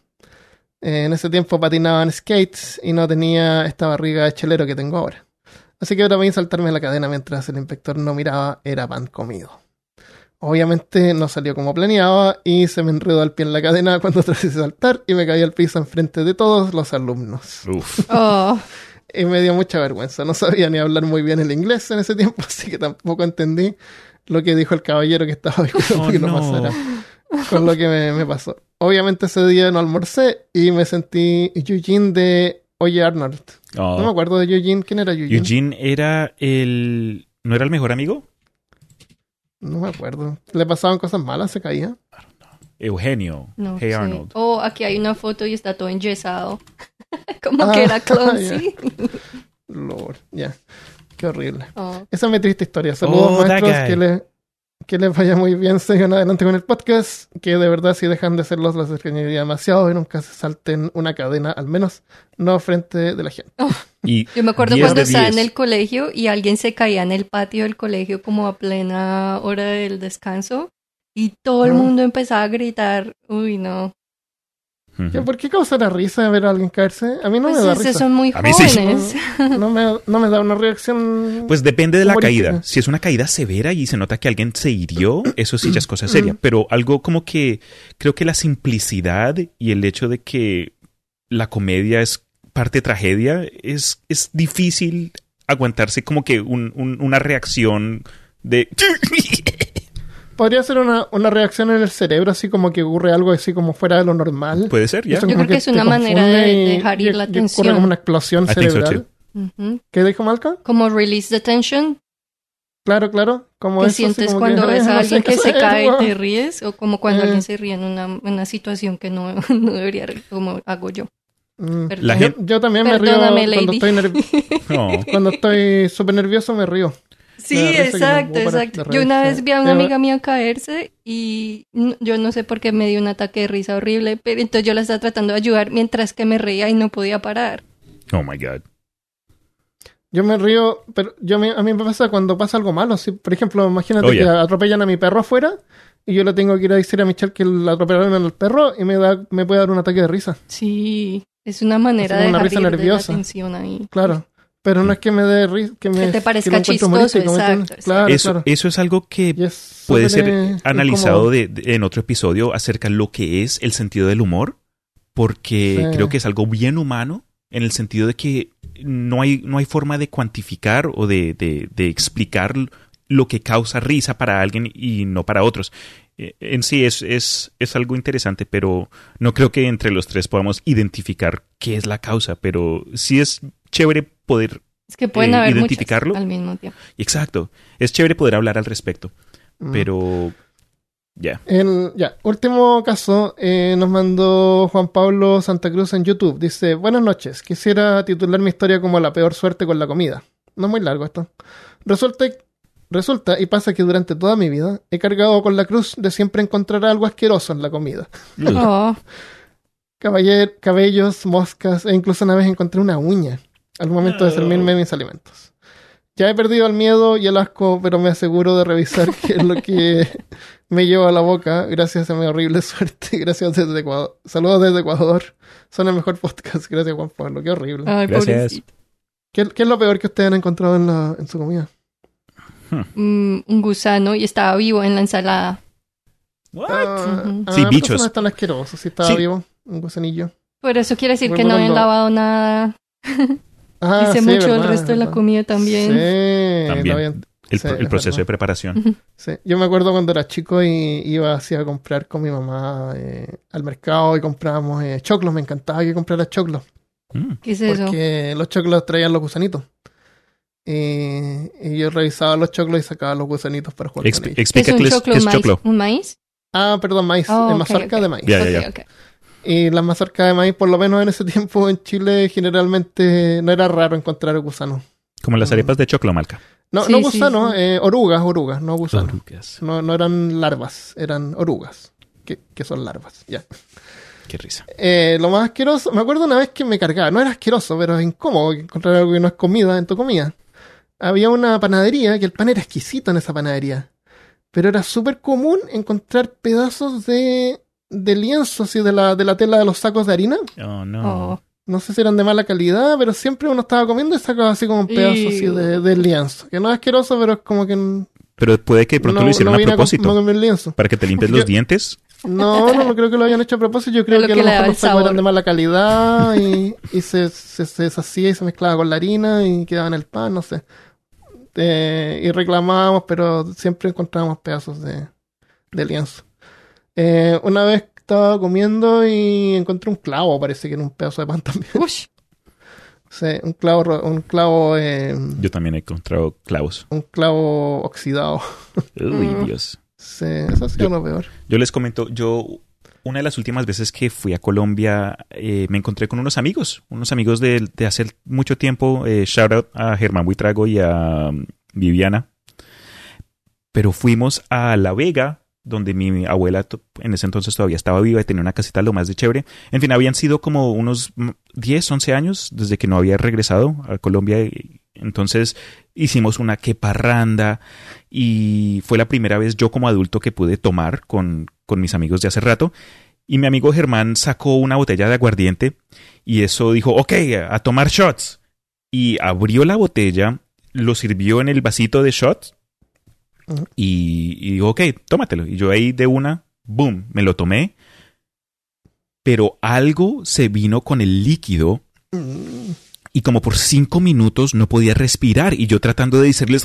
Eh, en ese tiempo patinaba en skates y no tenía esta barriga de chelero que tengo ahora. Así que ahora voy a saltarme la cadena mientras el inspector no miraba, era pan comido. Obviamente no salió como planeaba y se me enredó el pie en la cadena cuando traté de saltar y me caí al piso enfrente de todos los alumnos. Uf. Oh, Y me dio mucha vergüenza. No sabía ni hablar muy bien el inglés en ese tiempo, así que tampoco entendí lo que dijo el caballero que estaba vigilando Oh, que no, no. pasara con lo que me, me pasó. Obviamente ese día no almorcé y me sentí Eugene de Oye Arnold. Oh. No me acuerdo de Eugene. ¿Quién era Eugene? Eugene era el... ¿No era el mejor amigo? No me acuerdo. ¿Le pasaban cosas malas? ¿Se caía? Eugenio. No hey. Arnold. Oh, aquí hay una foto y está todo enyesado. Como Ah, que era ya. clumsy. Lord, ya. Qué horrible. Oh. Esa es mi triste historia. Saludos, Oh, maestros. Que, le- que les vaya muy bien. Sigan adelante con el podcast. Que de verdad, si dejan de hacerlos, los extrañaría demasiado y nunca se salten una cadena, al menos no frente de la gente. Y Yo me acuerdo 10 cuando estaba en 10. el colegio y alguien se caía en el patio del colegio como a plena hora del descanso y todo el Ah. mundo empezaba a gritar. Uy, no. Ujú. ¿Qué- ¿Por qué causará risa ver a alguien caerse? A mí no pues me da risa. son muy A mí sí. jóvenes. No me, no me da una reacción. Pues depende de la Humorística. caída. Si es una caída severa y se nota que alguien se hirió, eso sí ya es cosa seria. Pero algo como que creo que la simplicidad y el hecho de que la comedia es parte tragedia, es, es difícil aguantarse como que un- un- una reacción de... Podría ser una, una reacción en el cerebro, así como que ocurre algo así como fuera de lo normal. Puede ser, ya. Yo creo que es una manera de y- dejar ir y- la y ocurre tensión. como una explosión I think so, cerebral. ¿Qué dijo Malcolm? Como release the tension, Claro, claro. Como eso, sientes como cuando que, ves "Ay, a alguien que se cae y weón". te ríes, o como cuando Eh. alguien se ríe en una, una situación que no, no debería reír, como hago yo. Mm. La Yo, gente- yo también me río cuando lady. estoy, nerv- No. cuando estoy súper nervioso, me río. Sí, exacto, exacto. de Yo una vez vi a una amiga mía caerse y yo no sé por qué me dio un ataque de risa horrible, pero entonces yo la estaba tratando de ayudar mientras que me reía y no podía parar. Oh my God. Yo me río, pero yo me- a mí me pasa cuando pasa algo malo. Si, por ejemplo, imagínate Oh, que atropellan a mi perro afuera y yo le tengo que ir a decir a Michelle que le atropellaron al perro y me da me puede dar un ataque de risa. Sí, es una manera Así de una risa de la nerviosa. tensión ahí. Claro. Pero no es que me dé risa, que me Que te parezca chistoso, humorístico, ¿me exacto? Claro, Eso, claro. eso es algo que puede ser analizado de- de- en otro episodio acerca de lo que es el sentido del humor, porque Sí. creo que es algo bien humano en el sentido de que no hay, no hay forma de cuantificar o de, de- de explicar lo que causa risa para alguien y no para otros. Eh, En sí es, es, es algo interesante, pero no creo que entre los tres podamos identificar qué es la causa, pero sí es chévere poder, Es que pueden Eh, haber identificarlo. al mismo tiempo. exacto, es chévere poder hablar al respecto, Mm. pero ya, último caso, eh, nos mandó Juan Pablo Santa Cruz en YouTube. Dice, buenas noches, quisiera titular mi historia como la peor suerte con la comida. No es muy largo esto. Resulta, resulta y pasa que durante toda mi vida he cargado con la cruz de siempre encontrar algo asqueroso en la comida. Oh, Caballer, cabellos, moscas e incluso una vez encontré una uña al momento de servirme mis alimentos. Ya he perdido el miedo y el asco, pero me aseguro de revisar qué es lo que me lleva a la boca gracias a mi horrible suerte. Gracias desde Ecuador. Saludos desde Ecuador. Son el mejor podcast. Gracias Juan Pablo. Qué horrible. ay, Gracias. ¿Qué, qué es lo peor que ustedes han encontrado en, la, en su comida? Mm, un gusano y estaba vivo en la ensalada. Ujú. ah, Sí, bichos. eso no es tan asqueroso. Si estaba Sí. vivo, un gusanillo. Por eso quiere decir que no habían cuando- lavado nada. Ah, Hice sí, mucho el verdad, resto de la comida también. Sí, También. El, Sí, el es proceso verdad. de preparación. Sí, yo me acuerdo cuando era chico y iba así a comprar con mi mamá eh, al mercado y comprábamos eh, choclos. Me encantaba que comprara choclos Mm. ¿Qué es eso? porque los choclos traían los gusanitos. Y, y yo revisaba los choclos y sacaba los gusanitos para jugar Exp- con ellos. ¿Qué es un qué es, choclo qué es maíz? choclo. ¿Un maíz? Ah, perdón, maíz, Oh, eh, ok, mazorca ok. de maíz. Ya, ya, Ok, ya. ok. Y las mazorcas de maíz, por lo menos en ese tiempo en Chile, generalmente no era raro encontrar gusanos. Como las Mm. arepas de choclo, Malca. No, Sí, no sí, gusanos, sí. eh, orugas, orugas, no gusanos. Orugas. No, no eran larvas, eran orugas, que, que son larvas, ya. Qué risa. Eh, lo más asqueroso, me acuerdo una vez que me cargaba, no era asqueroso, pero es incómodo encontrar algo que no es comida en tu comida. Había una panadería que el pan era exquisito en esa panadería, pero era súper común encontrar pedazos de, de lienzo, así de la, de la tela de los sacos de harina. Oh, no. Oh, No sé si eran de mala calidad, pero siempre uno estaba comiendo y sacaba así como un pedazo así de, de lienzo. Que no es asqueroso, pero es como que Pero puede que de pronto no, lo hicieron no a propósito. a comer lienzo. Para que te limpies los dientes. No, no, no creo que lo hayan hecho a propósito. Yo creo lo que a lo mejor los sacos eran de mala calidad y, y se, se, se deshacía y se mezclaba con la harina y quedaba en el pan, no sé. Eh, y reclamábamos, pero siempre encontrábamos pedazos de, de lienzo. Eh, una vez estaba comiendo y encontré un clavo, parece que era un pedazo de pan también. ush. Sí, un clavo, un clavo, eh, Yo también he encontrado clavos. un clavo oxidado. Uy, Mm. Dios. Sí, eso ha sido Yo- lo peor. Yo les comento, yo una de las últimas veces que fui a Colombia eh, me encontré con unos amigos, unos amigos de, de hace mucho tiempo. Eh, shout out a Germán Buitrago y a um, Viviana. Pero fuimos a La Vega, donde mi abuela en ese entonces todavía estaba viva y tenía una casita lo más de chévere. En fin, habían sido como unos mm, 10, 11 años desde que no había regresado a Colombia. Entonces hicimos una queparranda y fue la primera vez yo como adulto que pude tomar con, con mis amigos de hace rato. Y mi amigo Germán sacó una botella de aguardiente y eso dijo, ok, a tomar shots. Y abrió la botella, lo sirvió en el vasito de shots Y, y dijo, ok, tómatelo. Y yo ahí de una, boom, me lo tomé. Pero algo se vino con el líquido Mm, y como por cinco minutos no podía respirar y yo tratando de decirles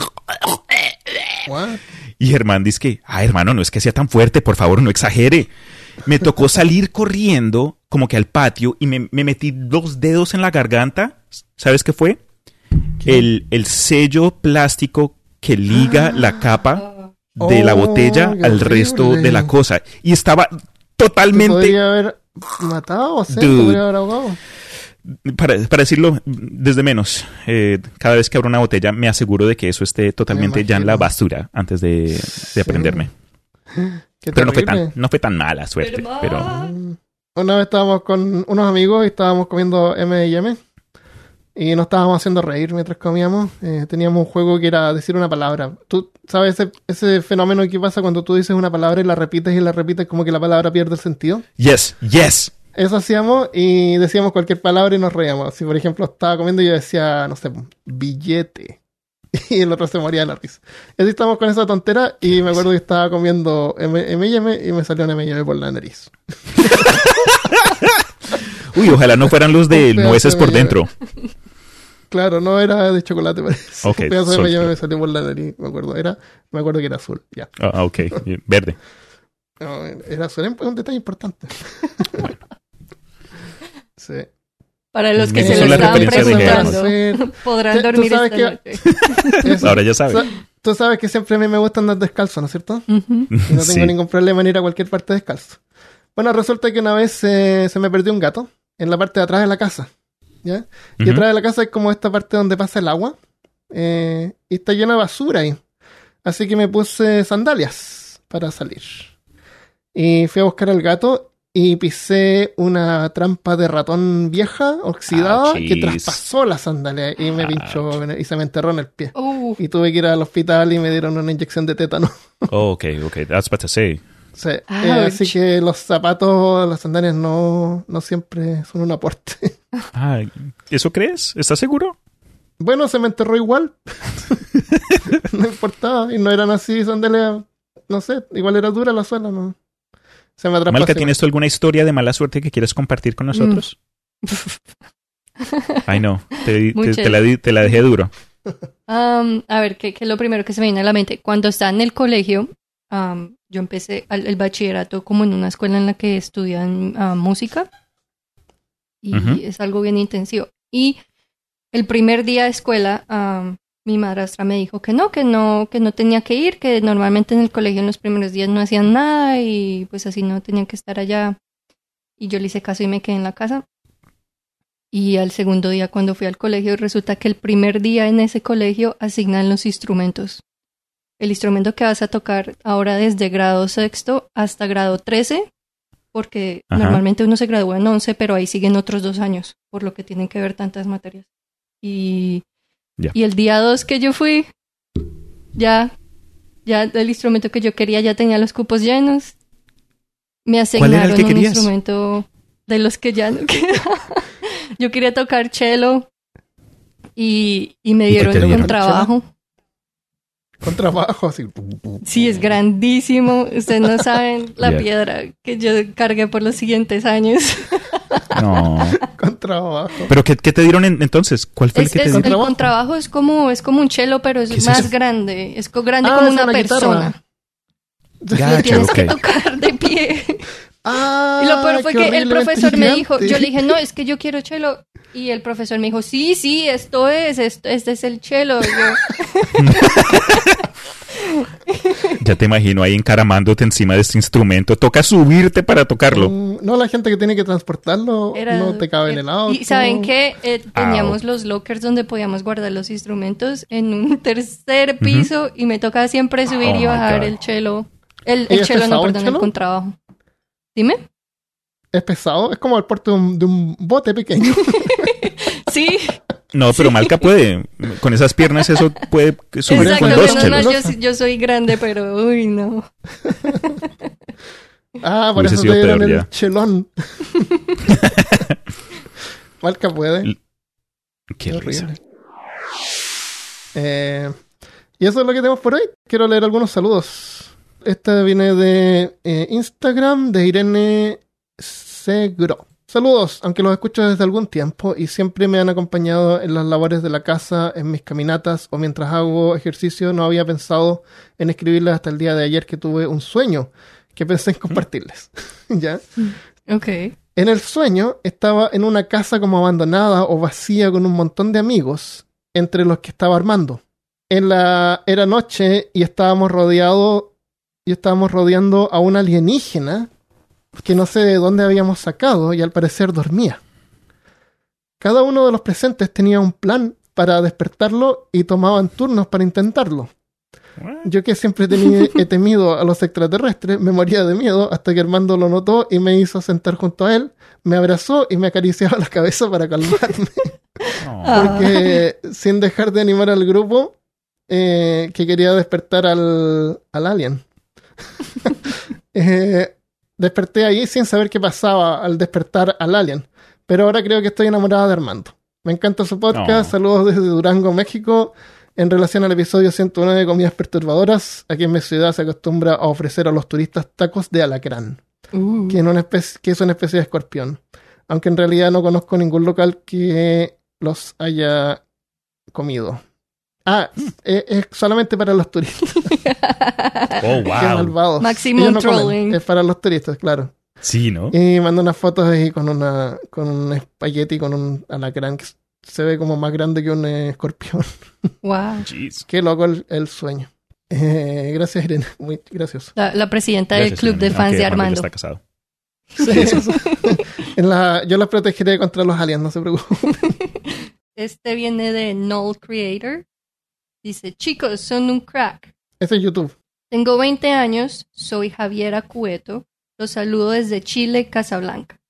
what? y Germán dice que, ah hermano, no es que sea tan fuerte, por favor no exagere. Me tocó salir corriendo como que al patio y me, me metí dos dedos en la garganta. ¿Sabes qué fue? El, el sello plástico que liga la capa de la Oh, botella al resto de la cosa. Y estaba Te totalmente podría haber matado, o sea, podría haber ahogado. para, para decirlo desde menos, eh, cada vez que abro una botella me aseguro de que eso esté totalmente ya en la basura antes de, de aprenderme. Pero no fue, tan, no fue tan mala suerte. Pero Mm. Una vez estábamos con unos amigos y estábamos comiendo M&M y nos estábamos haciendo reír mientras comíamos. Eh, teníamos un juego que era decir una palabra. Tú sabes ese, ese fenómeno que pasa cuando tú dices una palabra y la repites y la repites como que la palabra pierde el sentido. yes, yes. Eso hacíamos y decíamos cualquier palabra y nos reíamos. Si por ejemplo estaba comiendo y yo decía, no sé, billete. Y el otro se moría de la risa. Y así estábamos con esa tontera y me acuerdo que estaba comiendo M&M y me salió un M&M por la nariz. Uy, ojalá no fueran los de nueces por dentro. Claro, no era de chocolate, parece. Ok, Un pedazo de sol- me salió por la nariz, me acuerdo. Era, me acuerdo que era azul, ya. Ah, ah, ok, verde. No, era azul, es un detalle importante. sí. Para los que Esas se lo estaban preguntando, podrán Tú dormir sabes esta que- noche. Eso. Ahora ya sabes. Sa- Tú sabes que siempre a mí me gusta andar descalzo, ¿no es cierto? Ujú. Y no tengo Sí. ningún problema en ir a cualquier parte descalzo. Bueno, resulta que una vez eh, se me perdió un gato en la parte de atrás de la casa. ¿Ya? Y Ujú. atrás de la casa es como esta parte donde pasa el agua. eh, y está llena de basura ahí. Así que me puse sandalias para salir. Y fui a buscar al gato y pisé una trampa de ratón vieja, oxidada, Ah, que traspasó la sandalia y me Ah, pinchó y se me enterró en el pie. Y tuve que ir al hospital y me dieron una inyección de tétano. Oh, ok, ok. That's what to say. Sí, eh, así que los zapatos, las sandalias no, no siempre son un aporte. Ah, ¿Eso crees? ¿Estás seguro? Bueno, se me enterró igual. no importaba. Y no eran así sandalias. No sé, igual era dura la suela, ¿no? Se me atrapó. Malca. ¿tienes tú alguna historia de mala suerte que quieres compartir con nosotros? Ay, no. Te, te- te la, te la dejé duro. Am, a ver, ¿qué, qué es lo primero que se me viene a la mente? Cuando estaba en el colegio, am, yo empecé el bachillerato como en una escuela en la que estudian ah, música y es algo bien intensivo. Y el primer día de escuela, am, mi madrastra me dijo que no, que no, que no tenía que ir, que normalmente en el colegio en los primeros días no hacían nada y pues así no tenían que estar allá. Y yo le hice caso y me quedé en la casa. Y al segundo día cuando fui al colegio resulta que el primer día en ese colegio asignan los instrumentos. El instrumento que vas a tocar ahora desde grado sexto hasta grado 13, porque Ajá. normalmente uno se gradúa en 11, pero ahí siguen otros dos años, por lo que tienen que ver tantas materias. Y, y el día 2 que yo fui, ya, ya el instrumento que yo quería ya tenía los cupos llenos. Me asignaron que un querías? instrumento de los que ya no quedaba. Yo quería tocar cello y, y me ¿Y por dieron un trabajo. Con trabajo, así. Sí, es grandísimo. Ustedes no saben la piedra que yo cargué por los siguientes años. No. Con trabajo. ¿Pero qué, qué te dieron en- entonces? ¿Cuál fue Es- el que te es- dieron? el ¿Contrabajo? contrabajo es como, es como un cello, pero ¿Qué es más grande. Es grande Ah, como es una guitarra. persona. Lo Gacho, tienes que tocar de pie. Ah, Y lo peor fue que el profesor me dijo, yo le dije, no, es que yo quiero chelo. Y el profesor me dijo, sí, sí, esto es, esto, este es el chelo. Yo, Ya te imagino ahí encaramándote encima de este instrumento. Toca subirte para tocarlo. Mm, No, la gente que tiene que transportarlo Era- no te cabe en el auto. Y saben que eh, Ah, teníamos los lockers donde podíamos guardar los instrumentos en un tercer piso y me tocaba siempre subir Oh y bajar el chelo. El, ¿Y el es chelo, no, perdón, el contrabajo. Dime. Es pesado, es como el puerto de un, de un bote pequeño. Sí, No, pero Malca puede. Con esas piernas eso puede subir exacto. con dos mal, chelos. yo, yo soy grande, pero uy, no. ah, por Hubiese eso te dieron el chelón. Valka puede. Qué risa. horrible. Eh, y eso es lo que tenemos por hoy. Quiero leer algunos saludos. Este viene de eh, Instagram de Irene Segro. Saludos, aunque los escucho desde algún tiempo y siempre me han acompañado en las labores de la casa, en mis caminatas o mientras hago ejercicio, no había pensado en escribirles hasta el día de ayer que tuve un sueño que pensé en compartirles. ¿Ya? Ok. En el sueño estaba en una casa como abandonada o vacía con un montón de amigos entre los que estaba armando. En la era noche y estábamos rodeados y estábamos rodeando a un alienígena que no sé de dónde habíamos sacado y al parecer dormía. Cada uno de los presentes tenía un plan para despertarlo y tomaban turnos para intentarlo. Yo que siempre he temido a los extraterrestres, me moría de miedo hasta que Armando lo notó y me hizo sentar junto a él, me abrazó y me acariciaba la cabeza para calmarme. Oh. Porque sin dejar de animar al grupo eh, que quería despertar al, al alien. Eh, desperté ahí sin saber qué pasaba al despertar al alien. Pero ahora creo que estoy enamorada de Armando. Me encanta su podcast. Oh. Saludos desde Durango, México. En relación al episodio 109 de Comidas Perturbadoras, aquí en mi ciudad se acostumbra a ofrecer a los turistas tacos de alacrán Uh. que, en una especie, que es una especie de escorpión. Aunque en realidad no conozco ningún local que los haya comido. Ah, es, es solamente para los turistas. Oh, Qué wow. malvados. Maximum comen, trolling. Es para los turistas, claro. Sí, ¿no? Y mando unas fotos ahí con una con un espagueti con un alacrán que se ve como más grande que un eh, escorpión. Wow. Jeez. Qué loco el, el sueño. Eh, gracias, Irene. Muy gracioso. La, la presidenta del club de fans Aunque de Armando. está casado. En la, yo las protegeré contra los aliens, no se preocupen. Este viene de Null Creator. Dice, chicos, son un crack. Es YouTube. Tengo 20 años, soy Javiera Cueto. Los saludo desde Chile, Casablanca.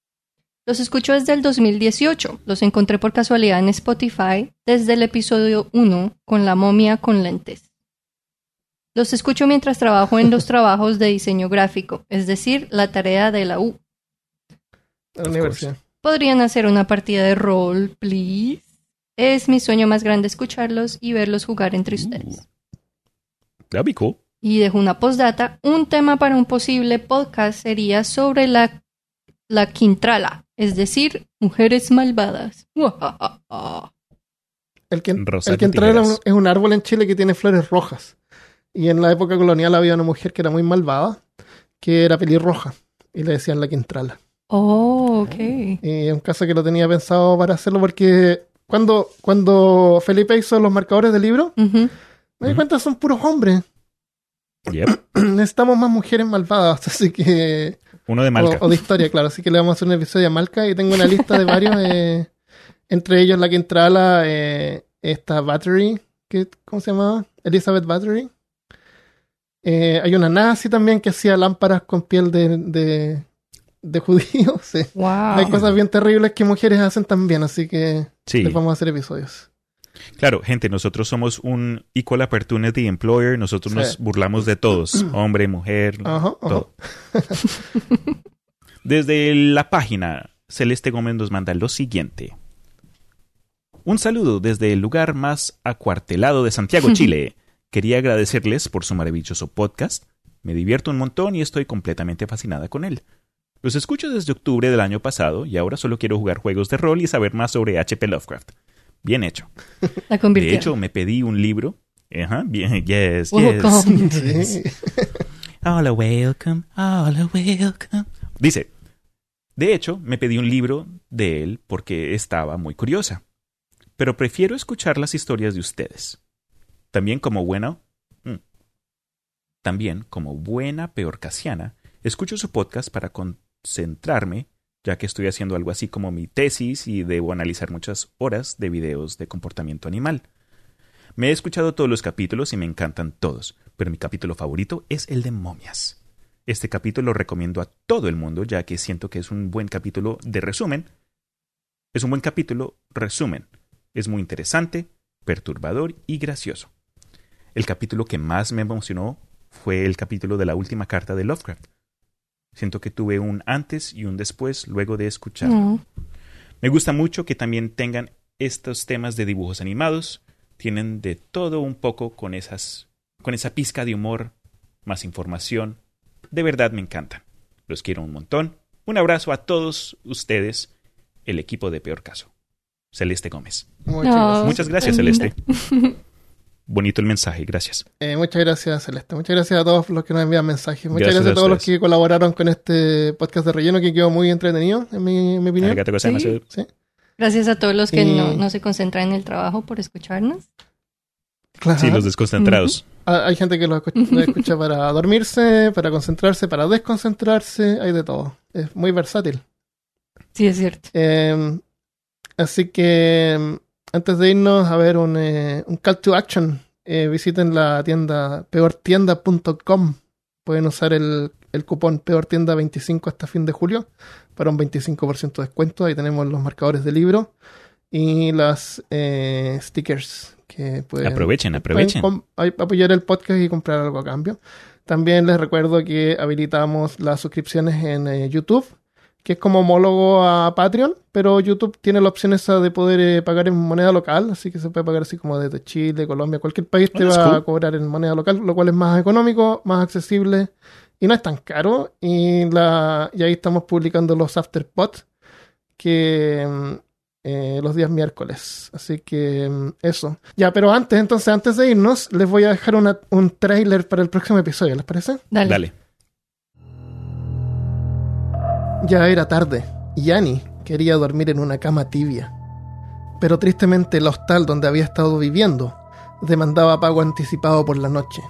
Los escucho desde el 2018. Los encontré por casualidad en Spotify desde el episodio 1 con la momia con lentes. Los escucho mientras trabajo en los trabajos de diseño gráfico, es decir, la tarea de la U. En la universidad. ¿Podrían hacer una partida de rol, please? Es mi sueño más grande escucharlos y verlos jugar entre ustedes. That'd be cool. Y dejo una postdata. Un tema para un posible podcast sería sobre la, la quintrala, es decir, mujeres malvadas. El que, Rosa el que entra tijeras. es un árbol en Chile que tiene flores rojas. Y en la época colonial había una mujer que era muy malvada, que era pelirroja. Y le decían la quintrala. Oh, ok. Y es un caso que lo tenía pensado para hacerlo porque cuando, cuando Felipe hizo los marcadores del libro, Ujú. Me di cuenta son puros hombres. Yep. Necesitamos más mujeres malvadas, así que... Uno de Malca. o de historia, claro. Así que le vamos a hacer un episodio a Malca y tengo una lista de varios. eh, entre ellos la que entrala, eh, esta Battery, que, ¿cómo se llamaba? Elizabeth Battery. Eh, hay una nazi también que hacía lámparas con piel de, de, de judíos. sí. Wow. Hay cosas bien terribles que mujeres hacen también, así que Sí. les vamos a hacer episodios. Claro, gente, nosotros somos un Equal Opportunity Employer. Nosotros Sí. nos burlamos de todos. Hombre, mujer, Ajá, ajá. todo. Desde la página, Celeste Gómez nos manda lo siguiente. Un saludo desde el lugar más acuartelado de Santiago, Chile. Quería agradecerles por su maravilloso podcast. Me divierto un montón y estoy completamente fascinada con él. Los escucho desde octubre del año pasado y ahora solo quiero jugar juegos de rol y saber más sobre H.P. Lovecraft. Bien hecho. La De hecho, me pedí un libro. Ajá, bien, yes, yes. Welcome. Sí. Hola, welcome, hola, welcome. Dice, de hecho, me pedí un libro de él porque estaba muy curiosa. Pero prefiero escuchar las historias de ustedes. También como bueno... mm. También, como buena peorcasiana, escucho su podcast para concentrarme, ya que estoy haciendo algo así como mi tesis y debo analizar muchas horas de videos de comportamiento animal. Me he escuchado todos los capítulos y me encantan todos, pero mi capítulo favorito es el de momias. Este capítulo lo recomiendo a todo el mundo, ya que siento que es un buen capítulo de resumen. Es un buen capítulo resumen. Es muy interesante, perturbador y gracioso. El capítulo que más me emocionó fue el capítulo de la última carta de Lovecraft. Siento que tuve un antes y un después luego de escucharlo. No. Me gusta mucho que también tengan estos temas de dibujos animados. Tienen de todo un poco con esas con esa pizca de humor, más información. De verdad me encantan. Los quiero un montón. Un abrazo a todos ustedes, el equipo de Peor Caso. Celeste Gómez. Muchas No. gracias. Muchas gracias. Celeste. Bonito el mensaje, gracias. Eh, muchas gracias, Celeste. Muchas gracias a todos los que nos envían mensajes. Muchas Gracias gracias, a a todos los que colaboraron con este podcast de relleno que quedó muy entretenido, en mi, en mi opinión. Sí, Gracias a todos los que Y- no, no se concentran en el trabajo por escucharnos. claro. Sí, los desconcentrados. Ah, Hay gente que lo escucha, lo escucha para dormirse, para concentrarse, para desconcentrarse, hay de todo. Es muy versátil. Sí, es cierto. Eh, así que antes de irnos a ver un, eh, un call to action, eh, visiten la tienda peortienda.com. Pueden usar el, el cupón peortienda25 hasta fin de julio para un 25% de descuento. Ahí tenemos los marcadores de libro y las eh, stickers que pueden Aprovechen, aprovechen. Pueden apoyar el podcast y comprar algo a cambio. También les recuerdo que habilitamos las suscripciones en eh, YouTube, que es como homólogo a Patreon, pero YouTube tiene la opción esa de poder eh, pagar en moneda local, así que se puede pagar así como desde Chile, Colombia, cualquier país te Ah, va a cobrar en moneda local, lo cual es más económico, más accesible y no es tan caro. Y, la, y ahí estamos publicando los afterpods que mm, eh, los días miércoles. Así que mm, eso. Ya, pero antes, entonces, antes de irnos, les voy a dejar una- un tráiler para el próximo episodio, ¿les parece? Dale. Dale. Ya era tarde y Annie quería dormir en una cama tibia. Pero tristemente el hostal donde había estado viviendo demandaba pago anticipado por la noche.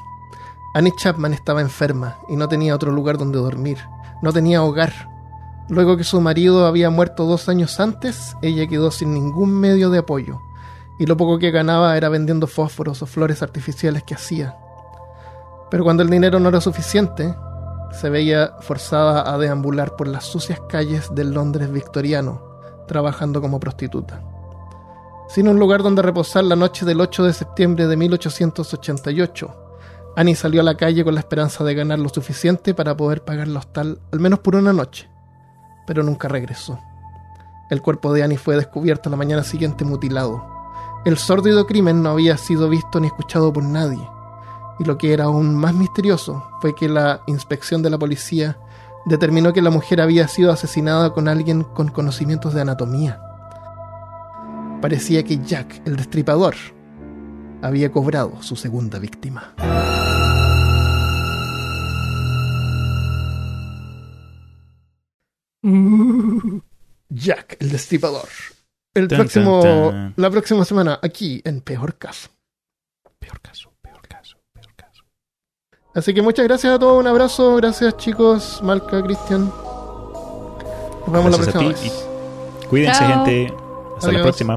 Annie Chapman estaba enferma y no tenía otro lugar donde dormir. No tenía hogar. Luego que su marido había muerto dos años antes, ella quedó sin ningún medio de apoyo. Y lo poco que ganaba era vendiendo fósforos o flores artificiales que hacía. Pero cuando el dinero no era suficiente, se veía forzada a deambular por las sucias calles del Londres victoriano, trabajando como prostituta. Sin un lugar donde reposar la noche del 8 de septiembre de 1888, Annie salió a la calle con la esperanza de ganar lo suficiente para poder pagar el hostal al menos por una noche, pero nunca regresó. El cuerpo de Annie fue descubierto la mañana siguiente mutilado. El sórdido crimen no había sido visto ni escuchado por nadie. Y lo que era aún más misterioso fue que la inspección de la policía determinó que la mujer había sido asesinada con alguien con conocimientos de anatomía. Parecía que Jack, el destripador, había cobrado su segunda víctima. Jack, el destripador. El Tan, próximo, tan, tan. la próxima semana, aquí en Peor Caso. Peor caso, peor caso, peor caso. Así que muchas gracias a todos, un abrazo, gracias chicos, Malca, Cristian. Nos vemos Gracias a la próxima ti vez. Cuídense, Chao. gente. Hasta la próxima.